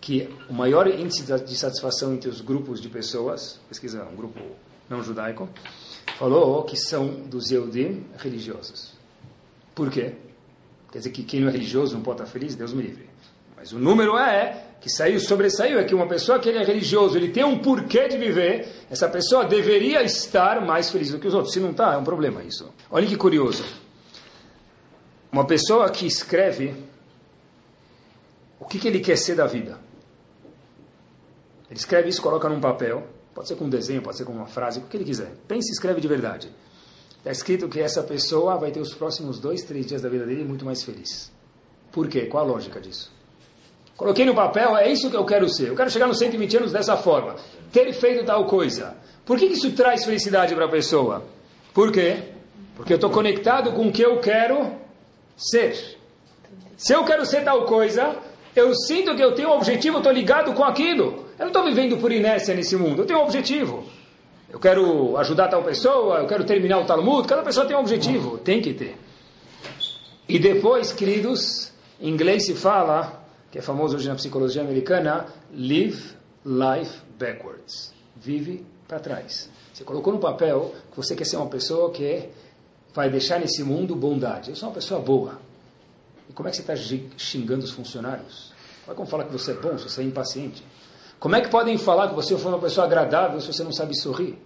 que o maior índice de satisfação entre os grupos de pessoas, pesquisa um grupo não judaico, falou que são dos Yehudim religiosos. Por quê? Quer dizer que quem não é religioso não pode estar feliz? Deus me livre. Mas o número é que saiu, sobressaiu, é que uma pessoa que ele é religioso, ele tem um porquê de viver, essa pessoa deveria estar mais feliz do que os outros. Se não está, é um problema isso. Olha que curioso. Uma pessoa que escreve o que, que ele quer ser da vida. Ele escreve isso, coloca num papel, pode ser com um desenho, pode ser com uma frase, o que ele quiser. Pense e escreve de verdade. Está escrito que essa pessoa vai ter os próximos dois, três dias da vida dele muito mais feliz. Por quê? Qual a lógica disso? Coloquei no papel, é isso que eu quero ser. Eu quero chegar nos 120 anos dessa forma. Ter feito tal coisa. Por que isso traz felicidade para a pessoa? Por quê? Porque eu estou conectado com o que eu quero ser. Se eu quero ser tal coisa, eu sinto que eu tenho um objetivo, estou ligado com aquilo. Eu não estou vivendo por inércia nesse mundo, eu tenho um objetivo. Eu quero ajudar tal pessoa, eu quero terminar o Talmud, cada pessoa tem um objetivo, tem que ter. E depois, queridos, em inglês se fala, que é famoso hoje na psicologia americana, live life backwards. Vive para trás. Você colocou no papel que você quer ser uma pessoa que vai deixar nesse mundo bondade. Eu sou uma pessoa boa. E como é que você está xingando os funcionários? Como é que falar que você é bom se você é impaciente? Como é que podem falar que você foi uma pessoa agradável se você não sabe sorrir?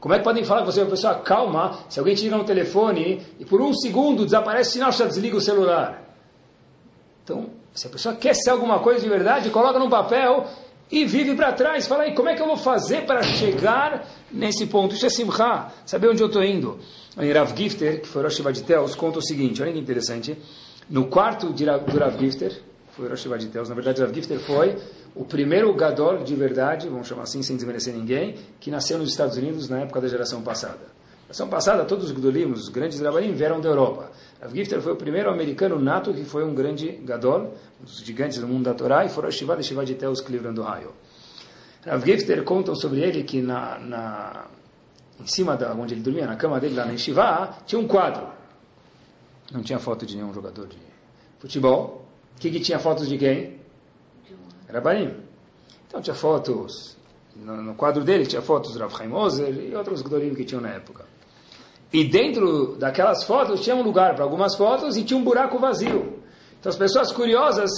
Como é que podem falar que você é uma pessoa calma se alguém te liga no telefone e por um segundo desaparece o sinal, já desliga o celular? Então, se a pessoa quer ser alguma coisa de verdade, coloca no papel e vive para trás. Fala aí, como é que eu vou fazer para chegar nesse ponto? Isso é simcha. Saber onde eu estou indo? O Rav Gifter, que foi Rosh Teus, conta o seguinte, olha que interessante. No quarto de, do Rav Gifter, foi Rosh Teus, na verdade Rav Gifter foi o primeiro Gadol de verdade, vamos chamar assim, sem desmerecer ninguém, que nasceu nos Estados Unidos na época da geração passada. Na geração passada, todos os Gadolim, os grandes Rabanim, vieram da Europa. Rav Gifter foi o primeiro americano nato que foi um grande Gadol, um dos gigantes do mundo da Torá, e foram a Shiva de Shiva de Teus, Cleveland, Ohio. Rav Gifter contam sobre ele que na, na, em cima da onde ele dormia, na cama dele lá na Shiva, tinha um quadro. Não tinha foto de nenhum jogador de futebol. O que, que tinha fotos de quem? Rabanim. Então tinha fotos, no, no, quadro dele tinha fotos do Rav Chaim Ozer e outros Gdorim que tinham na época. E dentro daquelas fotos tinha um lugar para algumas fotos e tinha um buraco vazio. Então as pessoas curiosas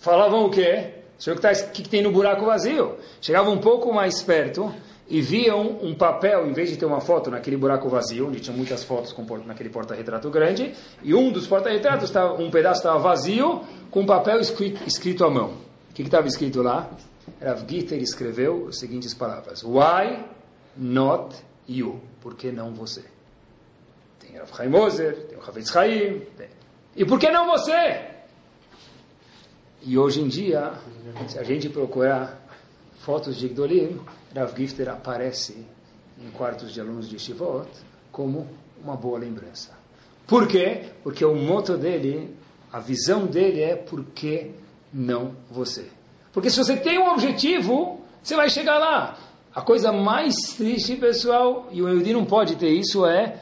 falavam o quê? O que, tá, que, que tem no buraco vazio? Chegavam um pouco mais perto e viam um papel, em vez de ter uma foto naquele buraco vazio, onde tinha muitas fotos naquele porta-retrato grande, e um dos porta-retratos, um pedaço estava vazio, com papel escrito, escrito à mão. O que estava escrito lá? Rav Gitter escreveu as seguintes palavras: Why not you? Por que não você? Tem Rav Chaim Moser, tem o Havetz Chaim. Tem. E por que não você? E hoje em dia, se a gente procurar fotos de Gdolim, Rav Gifter aparece em quartos de alunos de Shivot como uma boa lembrança. Por quê? Porque o moto dele, a visão dele é por que não você. Porque se você tem um objetivo, você vai chegar lá. A coisa mais triste, pessoal, e o Eudi não pode ter isso, é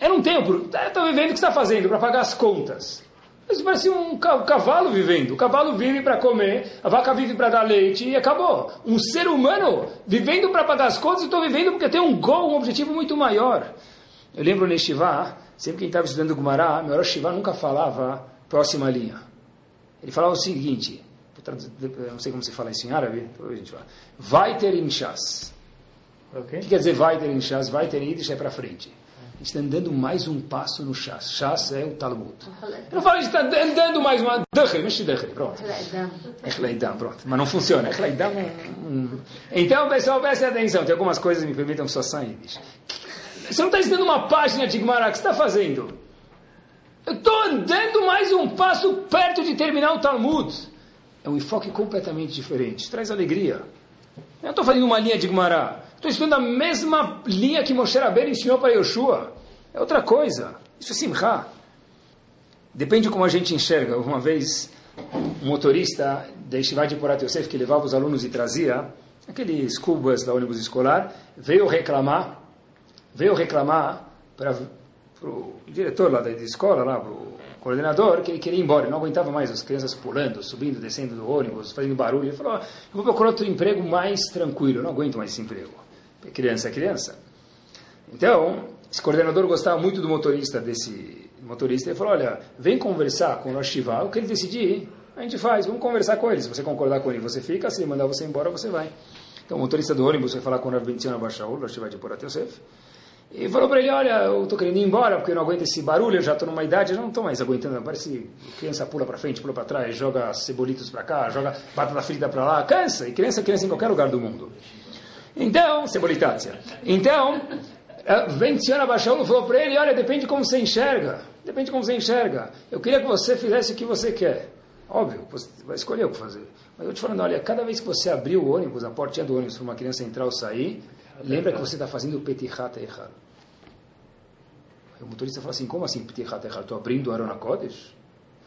eu não tenho, estou vivendo o que está fazendo para pagar as contas. Isso parece um cavalo vivendo. O cavalo vive para comer, a vaca vive para dar leite e acabou. Um ser humano vivendo para pagar as contas, estou vivendo porque tem um gol, um objetivo muito maior. Eu lembro no Shivá, sempre que estava estudando Gumará, meu Shivá nunca falava próxima linha. Ele falava o seguinte, não sei como se fala isso em árabe, a gente fala, vai ter inchas. Okay. O que quer dizer vai ter inchas? Vai ter Yiddish é para frente. A gente está andando mais um passo no Shas. Shas é o Talmud. Eu não falo, a gente está andando mais uma... Dachri, mexe Dachri, pronto. Echleidam, pronto. Mas não funciona. Echleidam... Hum. Então, pessoal, prestem atenção. Tem algumas coisas que me permitam só sair. Você não está ensinando uma página de Gemara. O que você está fazendo? Eu estou andando mais um passo perto de terminar o Talmud. É um enfoque completamente diferente. Traz alegria. Eu estou fazendo uma linha de Gemara. Estou estudando a mesma linha que Moshe Rabbeinu ensinou para Yoshua. É outra coisa. Isso é simcha. Depende de como a gente enxerga. Uma vez, um motorista da Yeshiva de Porat Yosef, que levava os alunos e trazia, aquele school bus da ônibus escolar, veio reclamar, veio reclamar para o diretor lá da escola, lá, para o coordenador, que ele queria ir embora, ele não aguentava mais as crianças pulando, subindo, descendo do ônibus, fazendo barulho. Ele falou, eu vou procurar outro emprego mais tranquilo, eu não aguento mais esse emprego. Criança é criança. Então, esse coordenador gostava muito do motorista desse motorista. Ele falou, olha, vem conversar com o Rosh o que ele decidir, a gente faz, vamos conversar com ele. Se você concordar com ele, você fica, se ele mandar você embora, você vai. Então, o motorista do ônibus foi falar com o Rav Bentzion Abashaul, Rosh de Porat Yosef, e falou para ele, olha, eu estou querendo ir embora porque eu não aguento esse barulho, eu já estou numa idade, eu não estou mais aguentando, parece criança pula para frente, pula para trás, joga cebolitos para cá, joga batata frita para lá, cansa, e criança criança em qualquer lugar do mundo. Então, cebolitácia. Então, Venciana Baixaulu falou para ele, olha, depende de como você enxerga, depende de como você enxerga. Eu queria que você fizesse o que você quer. Óbvio, você vai escolher o que fazer. Mas eu te falando, olha, cada vez que você abrir o ônibus, a portinha do ônibus para uma criança entrar ou sair, lembra que você está fazendo o petihat errado. O motorista falou assim, como assim petihat errado? Estou abrindo o Arona Kodesh?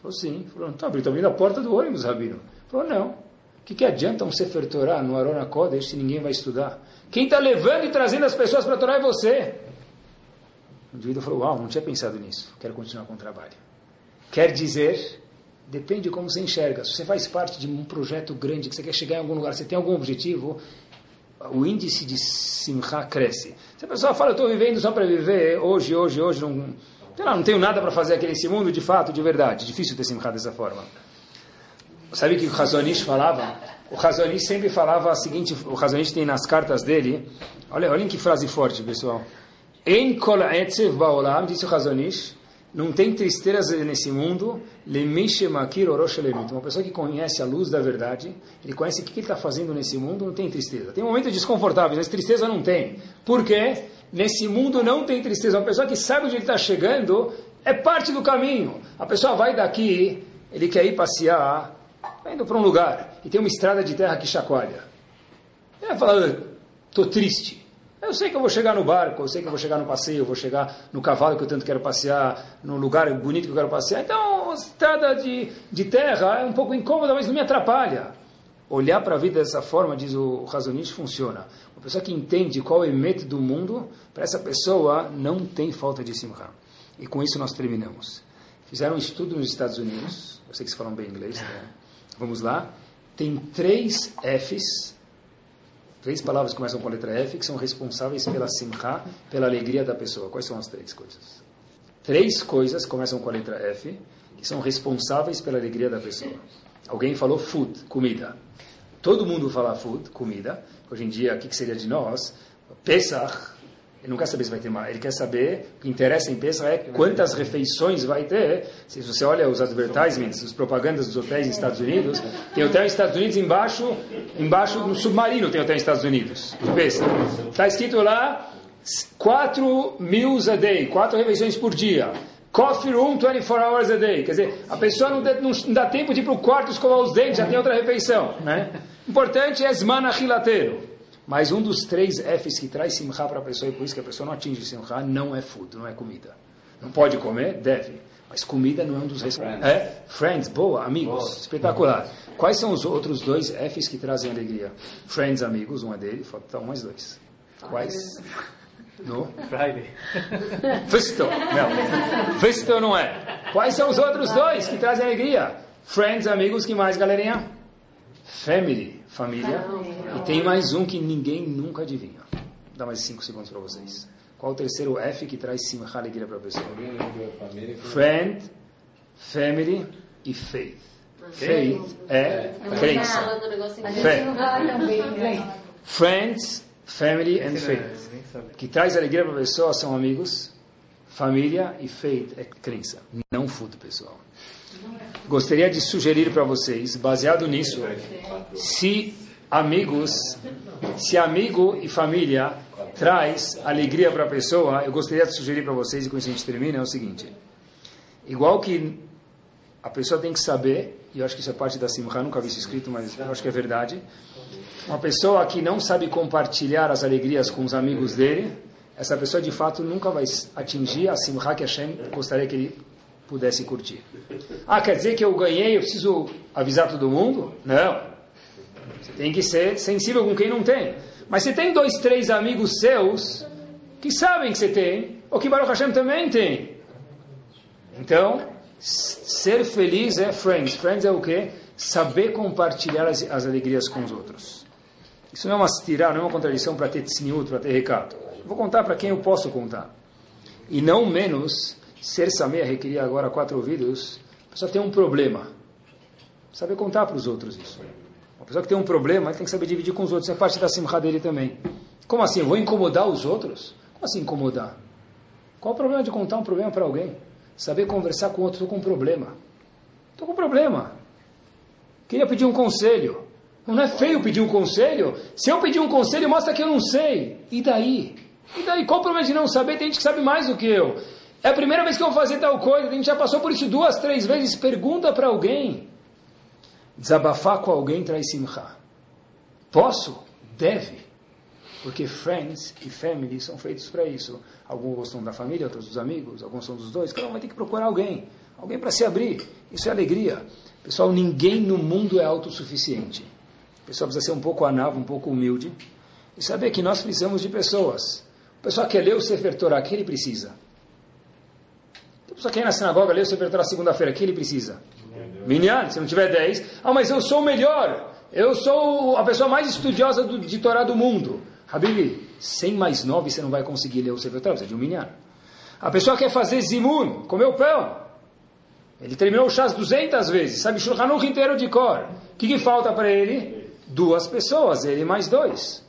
Falou, sim. Falou, estou abrindo, estou abrindo a porta do ônibus, Rabino. Falou, não. O que, que adianta um Sefer Torah no Arona Kodesh se ninguém vai estudar? Quem está levando e trazendo as pessoas para a é você. O indivíduo falou, uau, não tinha pensado nisso. Quero continuar com o trabalho. Quer dizer, depende de como você enxerga. Se você faz parte de um projeto grande, que você quer chegar em algum lugar, você tem algum objetivo, o índice de simcha cresce. Se a pessoa fala, eu estou vivendo só para viver, hoje, hoje, hoje, não, lá, não tenho nada para fazer aqui nesse mundo, de fato, de verdade. Difícil ter simcha dessa forma. Sabe que o Razonish falava? O Razonish sempre falava a seguinte, o Razonish tem nas cartas dele, olha, olhem que frase forte, pessoal. En kol etzev baolam, disse o Razonish, não tem tristezas nesse mundo, uma pessoa que conhece a luz da verdade, ele conhece o que ele está fazendo nesse mundo, não tem tristeza. Tem momentos desconfortáveis, mas tristeza não tem. Por quê? Nesse mundo não tem tristeza. Uma pessoa que sabe onde ele está chegando, é parte do caminho. A pessoa vai daqui, ele quer ir passear, Está indo para um lugar e tem uma estrada de terra que chacoalha. Ele vai falar, estou triste. Eu sei que eu vou chegar no barco, eu sei que eu vou chegar no passeio, eu vou chegar no cavalo que eu tanto quero passear, no lugar bonito que eu quero passear. Então, estrada de, de terra é um pouco incômoda, mas não me atrapalha. Olhar para a vida dessa forma, diz o Razonich, funciona. Uma pessoa que entende qual é o mete do mundo, para essa pessoa não tem falta de simra. E com isso nós terminamos. Fizeram um estudo nos Estados Unidos, eu sei que vocês falam bem inglês, né? Vamos lá. Tem três Fs, três palavras que começam com a letra F, que são responsáveis pela simcha, pela alegria da pessoa. Quais são as três coisas? Três coisas começam com a letra F, que são responsáveis pela alegria da pessoa. Alguém falou food, comida. Todo mundo fala food, comida. Hoje em dia, o que seria de nós? Pesach, ele não quer saber se vai ter mais, ele quer saber, o que interessa em Pesach é quantas refeições vai ter. Se você olha os advertisements, as propagandas dos hotéis nos Estados Unidos, tem hotel nos Estados Unidos embaixo, embaixo no submarino tem hotel nos Estados Unidos. Está escrito lá, 4 meals a day, quatro refeições por dia. Coffee room 24 hours a day. Quer dizer, a pessoa não, dá, não dá tempo de ir para o quarto escovar os dentes, já tem outra refeição. Né? Importante é zman achilateiro. Mas um dos três Fs que traz simcha para a pessoa, e por isso que a pessoa não atinge simcha, não é food, não é comida. Não pode comer? Deve. Mas comida não é um dos responsáveis. É? Friends, boa, amigos, boa. espetacular. Quais são os outros dois Fs que trazem alegria? Friends, amigos, um é dele, faltam mais dois. Quais? No? Friday. *laughs* Visto, não. Visto não é. Quais são os outros dois que trazem alegria? Friends, amigos, que mais, galerinha? Family, família. E tem mais um que ninguém nunca adivinha. Dá mais cinco segundos para vocês. Qual o terceiro F que traz simcha alegria para a pessoa? Friend, family e faith. Faith é crença. Fé. Friends, family and faith. Que traz alegria para a pessoa são amigos, família e faith é crença, não food, pessoal. Gostaria de sugerir para vocês, baseado nisso, se amigos, se amigo e família traz alegria para a pessoa, eu gostaria de sugerir para vocês, e com isso a gente termina, é o seguinte. Igual que a pessoa tem que saber, e eu acho que isso é parte da Simcha, nunca vi isso escrito, mas eu acho que é verdade. Uma pessoa que não sabe compartilhar as alegrias com os amigos dele, essa pessoa de fato nunca vai atingir a Simcha que Hashem gostaria que ele pudesse curtir. Ah, quer dizer que eu ganhei, eu preciso avisar todo mundo? Não. Você tem que ser sensível com quem não tem. Mas você tem dois, três amigos seus que sabem que você tem, ou que Baruch Hashem também tem. Então, ser feliz é friends. Friends é o quê? Saber compartilhar as, as alegrias com os outros. Isso não é uma tirar, não é uma contradição para ter tzniut, para ter recado. Vou contar para quem eu posso contar. E não menos, ser Sameh requeria agora quatro ouvidos, a pessoa tem um problema. Saber contar para os outros isso. Uma pessoa que tem um problema, tem que saber dividir com os outros. É parte da simcha dele também. Como assim? Eu vou incomodar os outros? Como assim incomodar? Qual o problema de contar um problema para alguém? Saber conversar com outro. Estou com um problema. Estou com um problema. Queria pedir um conselho. Não é feio pedir um conselho? Se eu pedir um conselho, mostra que eu não sei. E daí? E daí? Qual o problema de não saber? Tem gente que sabe mais do que eu. É a primeira vez que eu vou fazer tal coisa. A gente já passou por isso duas, três vezes. Pergunta para alguém. Desabafar com alguém traz simcha. Posso? Deve. Porque friends e family são feitos para isso. Alguns gostam da família, outros dos amigos, alguns são dos dois. Cada um vai ter que procurar alguém. Alguém para se abrir. Isso é alegria. Pessoal, ninguém no mundo é autossuficiente. O pessoal precisa ser um pouco anavo, um pouco humilde. E saber que nós precisamos de pessoas. O pessoal quer ler o Sefer Torah, que ele precisa. A pessoa quer ir na sinagoga, ler o Sefer Torah segunda-feira, que ele precisa. Minyan, se não tiver 10. Ah, mas eu sou o melhor. Eu sou a pessoa mais estudiosa do, de Torá do mundo. Habibi, 100 mais 9 você não vai conseguir ler o Sefer Torah, precisa de um Minyan. A pessoa quer fazer zimun, comer o pão. Ele terminou o chás 200 vezes, sabe Shulchan inteiro de cor. O que, que falta para ele? Duas pessoas, ele mais dois.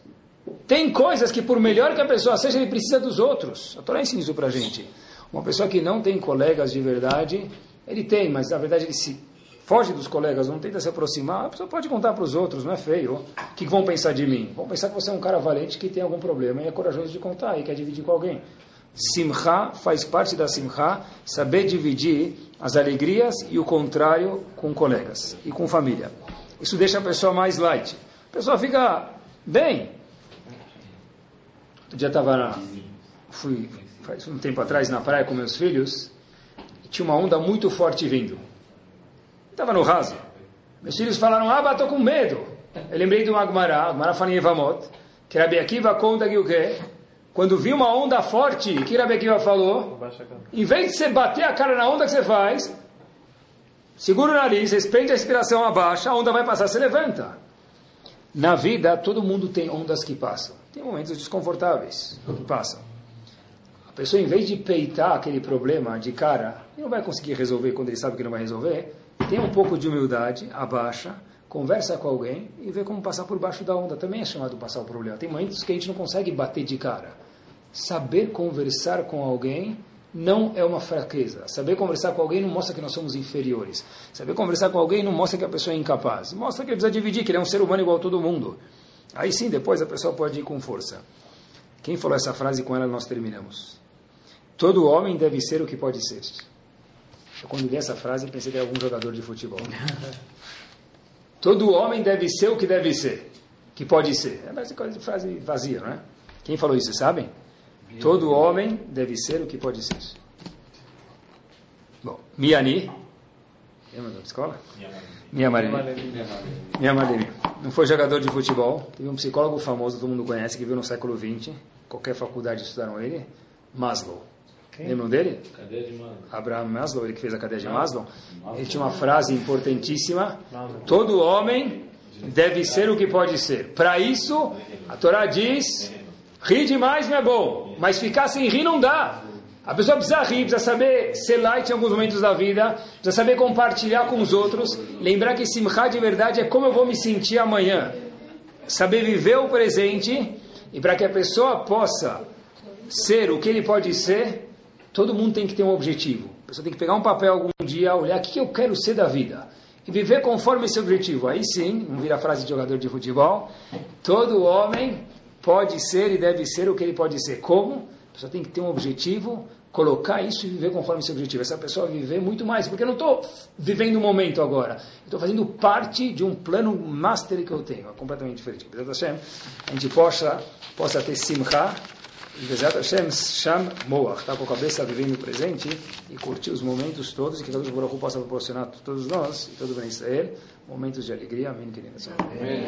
Tem coisas que por melhor que a pessoa seja, ele precisa dos outros. A Torá ensina isso para gente. Uma pessoa que não tem colegas de verdade, ele tem, mas na verdade ele se foge dos colegas, não tenta se aproximar, a pessoa pode contar para os outros, não é feio. O que vão pensar de mim? Vão pensar que você é um cara valente que tem algum problema e é corajoso de contar e quer dividir com alguém. Simcha faz parte da Simcha, saber dividir as alegrias e o contrário com colegas e com família. Isso deixa a pessoa mais light. A pessoa fica bem. Outro dia estava na, fui faz um tempo atrás na praia com meus filhos e tinha uma onda muito forte vindo. Estava no raso. Meus filhos falaram, ah, estou com medo. Eu lembrei de uma Agmará, Agmará fala em Evamot, que Rabi Akiva conta que o quê? Quando viu uma onda forte, que Rabi Akiva falou? Em vez de você bater a cara na onda que você faz, segura o nariz, prende a respiração abaixo, a onda vai passar, você levanta. Na vida, todo mundo tem ondas que passam. Tem momentos desconfortáveis que passam. A pessoa, em vez de peitar aquele problema de cara, não vai conseguir resolver quando ele sabe que não vai resolver, tem um pouco de humildade, abaixa, conversa com alguém e vê como passar por baixo da onda. Também é chamado passar o problema. Tem momentos que a gente não consegue bater de cara. Saber conversar com alguém não é uma fraqueza. Saber conversar com alguém não mostra que nós somos inferiores. Saber conversar com alguém não mostra que a pessoa é incapaz. Mostra que ele precisa dividir, que ele é um ser humano igual a todo mundo. Aí sim, depois a pessoa pode ir com força. Quem falou essa frase com ela nós terminamos. Todo homem deve ser o que pode ser. Eu, quando li essa frase, pensei que era algum jogador de futebol. *laughs* Todo homem deve ser o que deve ser, que pode ser. É uma frase vazia, não é? Quem falou isso, sabem? Todo homem deve ser o que pode ser. Bom, Miani. Lembra da escola? Minha Miamarimi. Não foi jogador de futebol. Teve um psicólogo famoso, todo mundo conhece, que viu no século XX. Qualquer faculdade estudaram ele. Maslow. Quem? Lembram dele? Cadeia de Maslow. Abraham Maslow, ele que fez a cadeia de Maslow. Ele tinha uma frase importantíssima: Todo homem deve ser o que pode ser. Para isso, a Torá diz: rir demais não é bom, mas ficar sem rir não dá. A pessoa precisa rir, precisa saber ser light em alguns momentos da vida, precisa saber compartilhar com os outros, lembrar que simcha de verdade é como eu vou me sentir amanhã. Saber viver o presente e para que a pessoa possa ser o que ele pode ser, todo mundo tem que ter um objetivo. A pessoa tem que pegar um papel algum dia, olhar o que eu quero ser da vida. E viver conforme esse objetivo. Aí sim, não vira frase de jogador de futebol, todo homem pode ser e deve ser o que ele pode ser. Como? A pessoa tem que ter um objetivo, colocar isso e viver conforme esse objetivo. Essa pessoa viver muito mais, porque eu não estou vivendo o momento agora. Estou fazendo parte de um plano master que eu tenho, é completamente diferente. A gente possa, possa ter simcha, Bezat Hashem Sham Moach, está com a cabeça vivendo o presente e curtir os momentos todos e que Deus Baruch possa proporcionar a todos nós e todo o Israel momentos de alegria. Amém, queridas. Amém.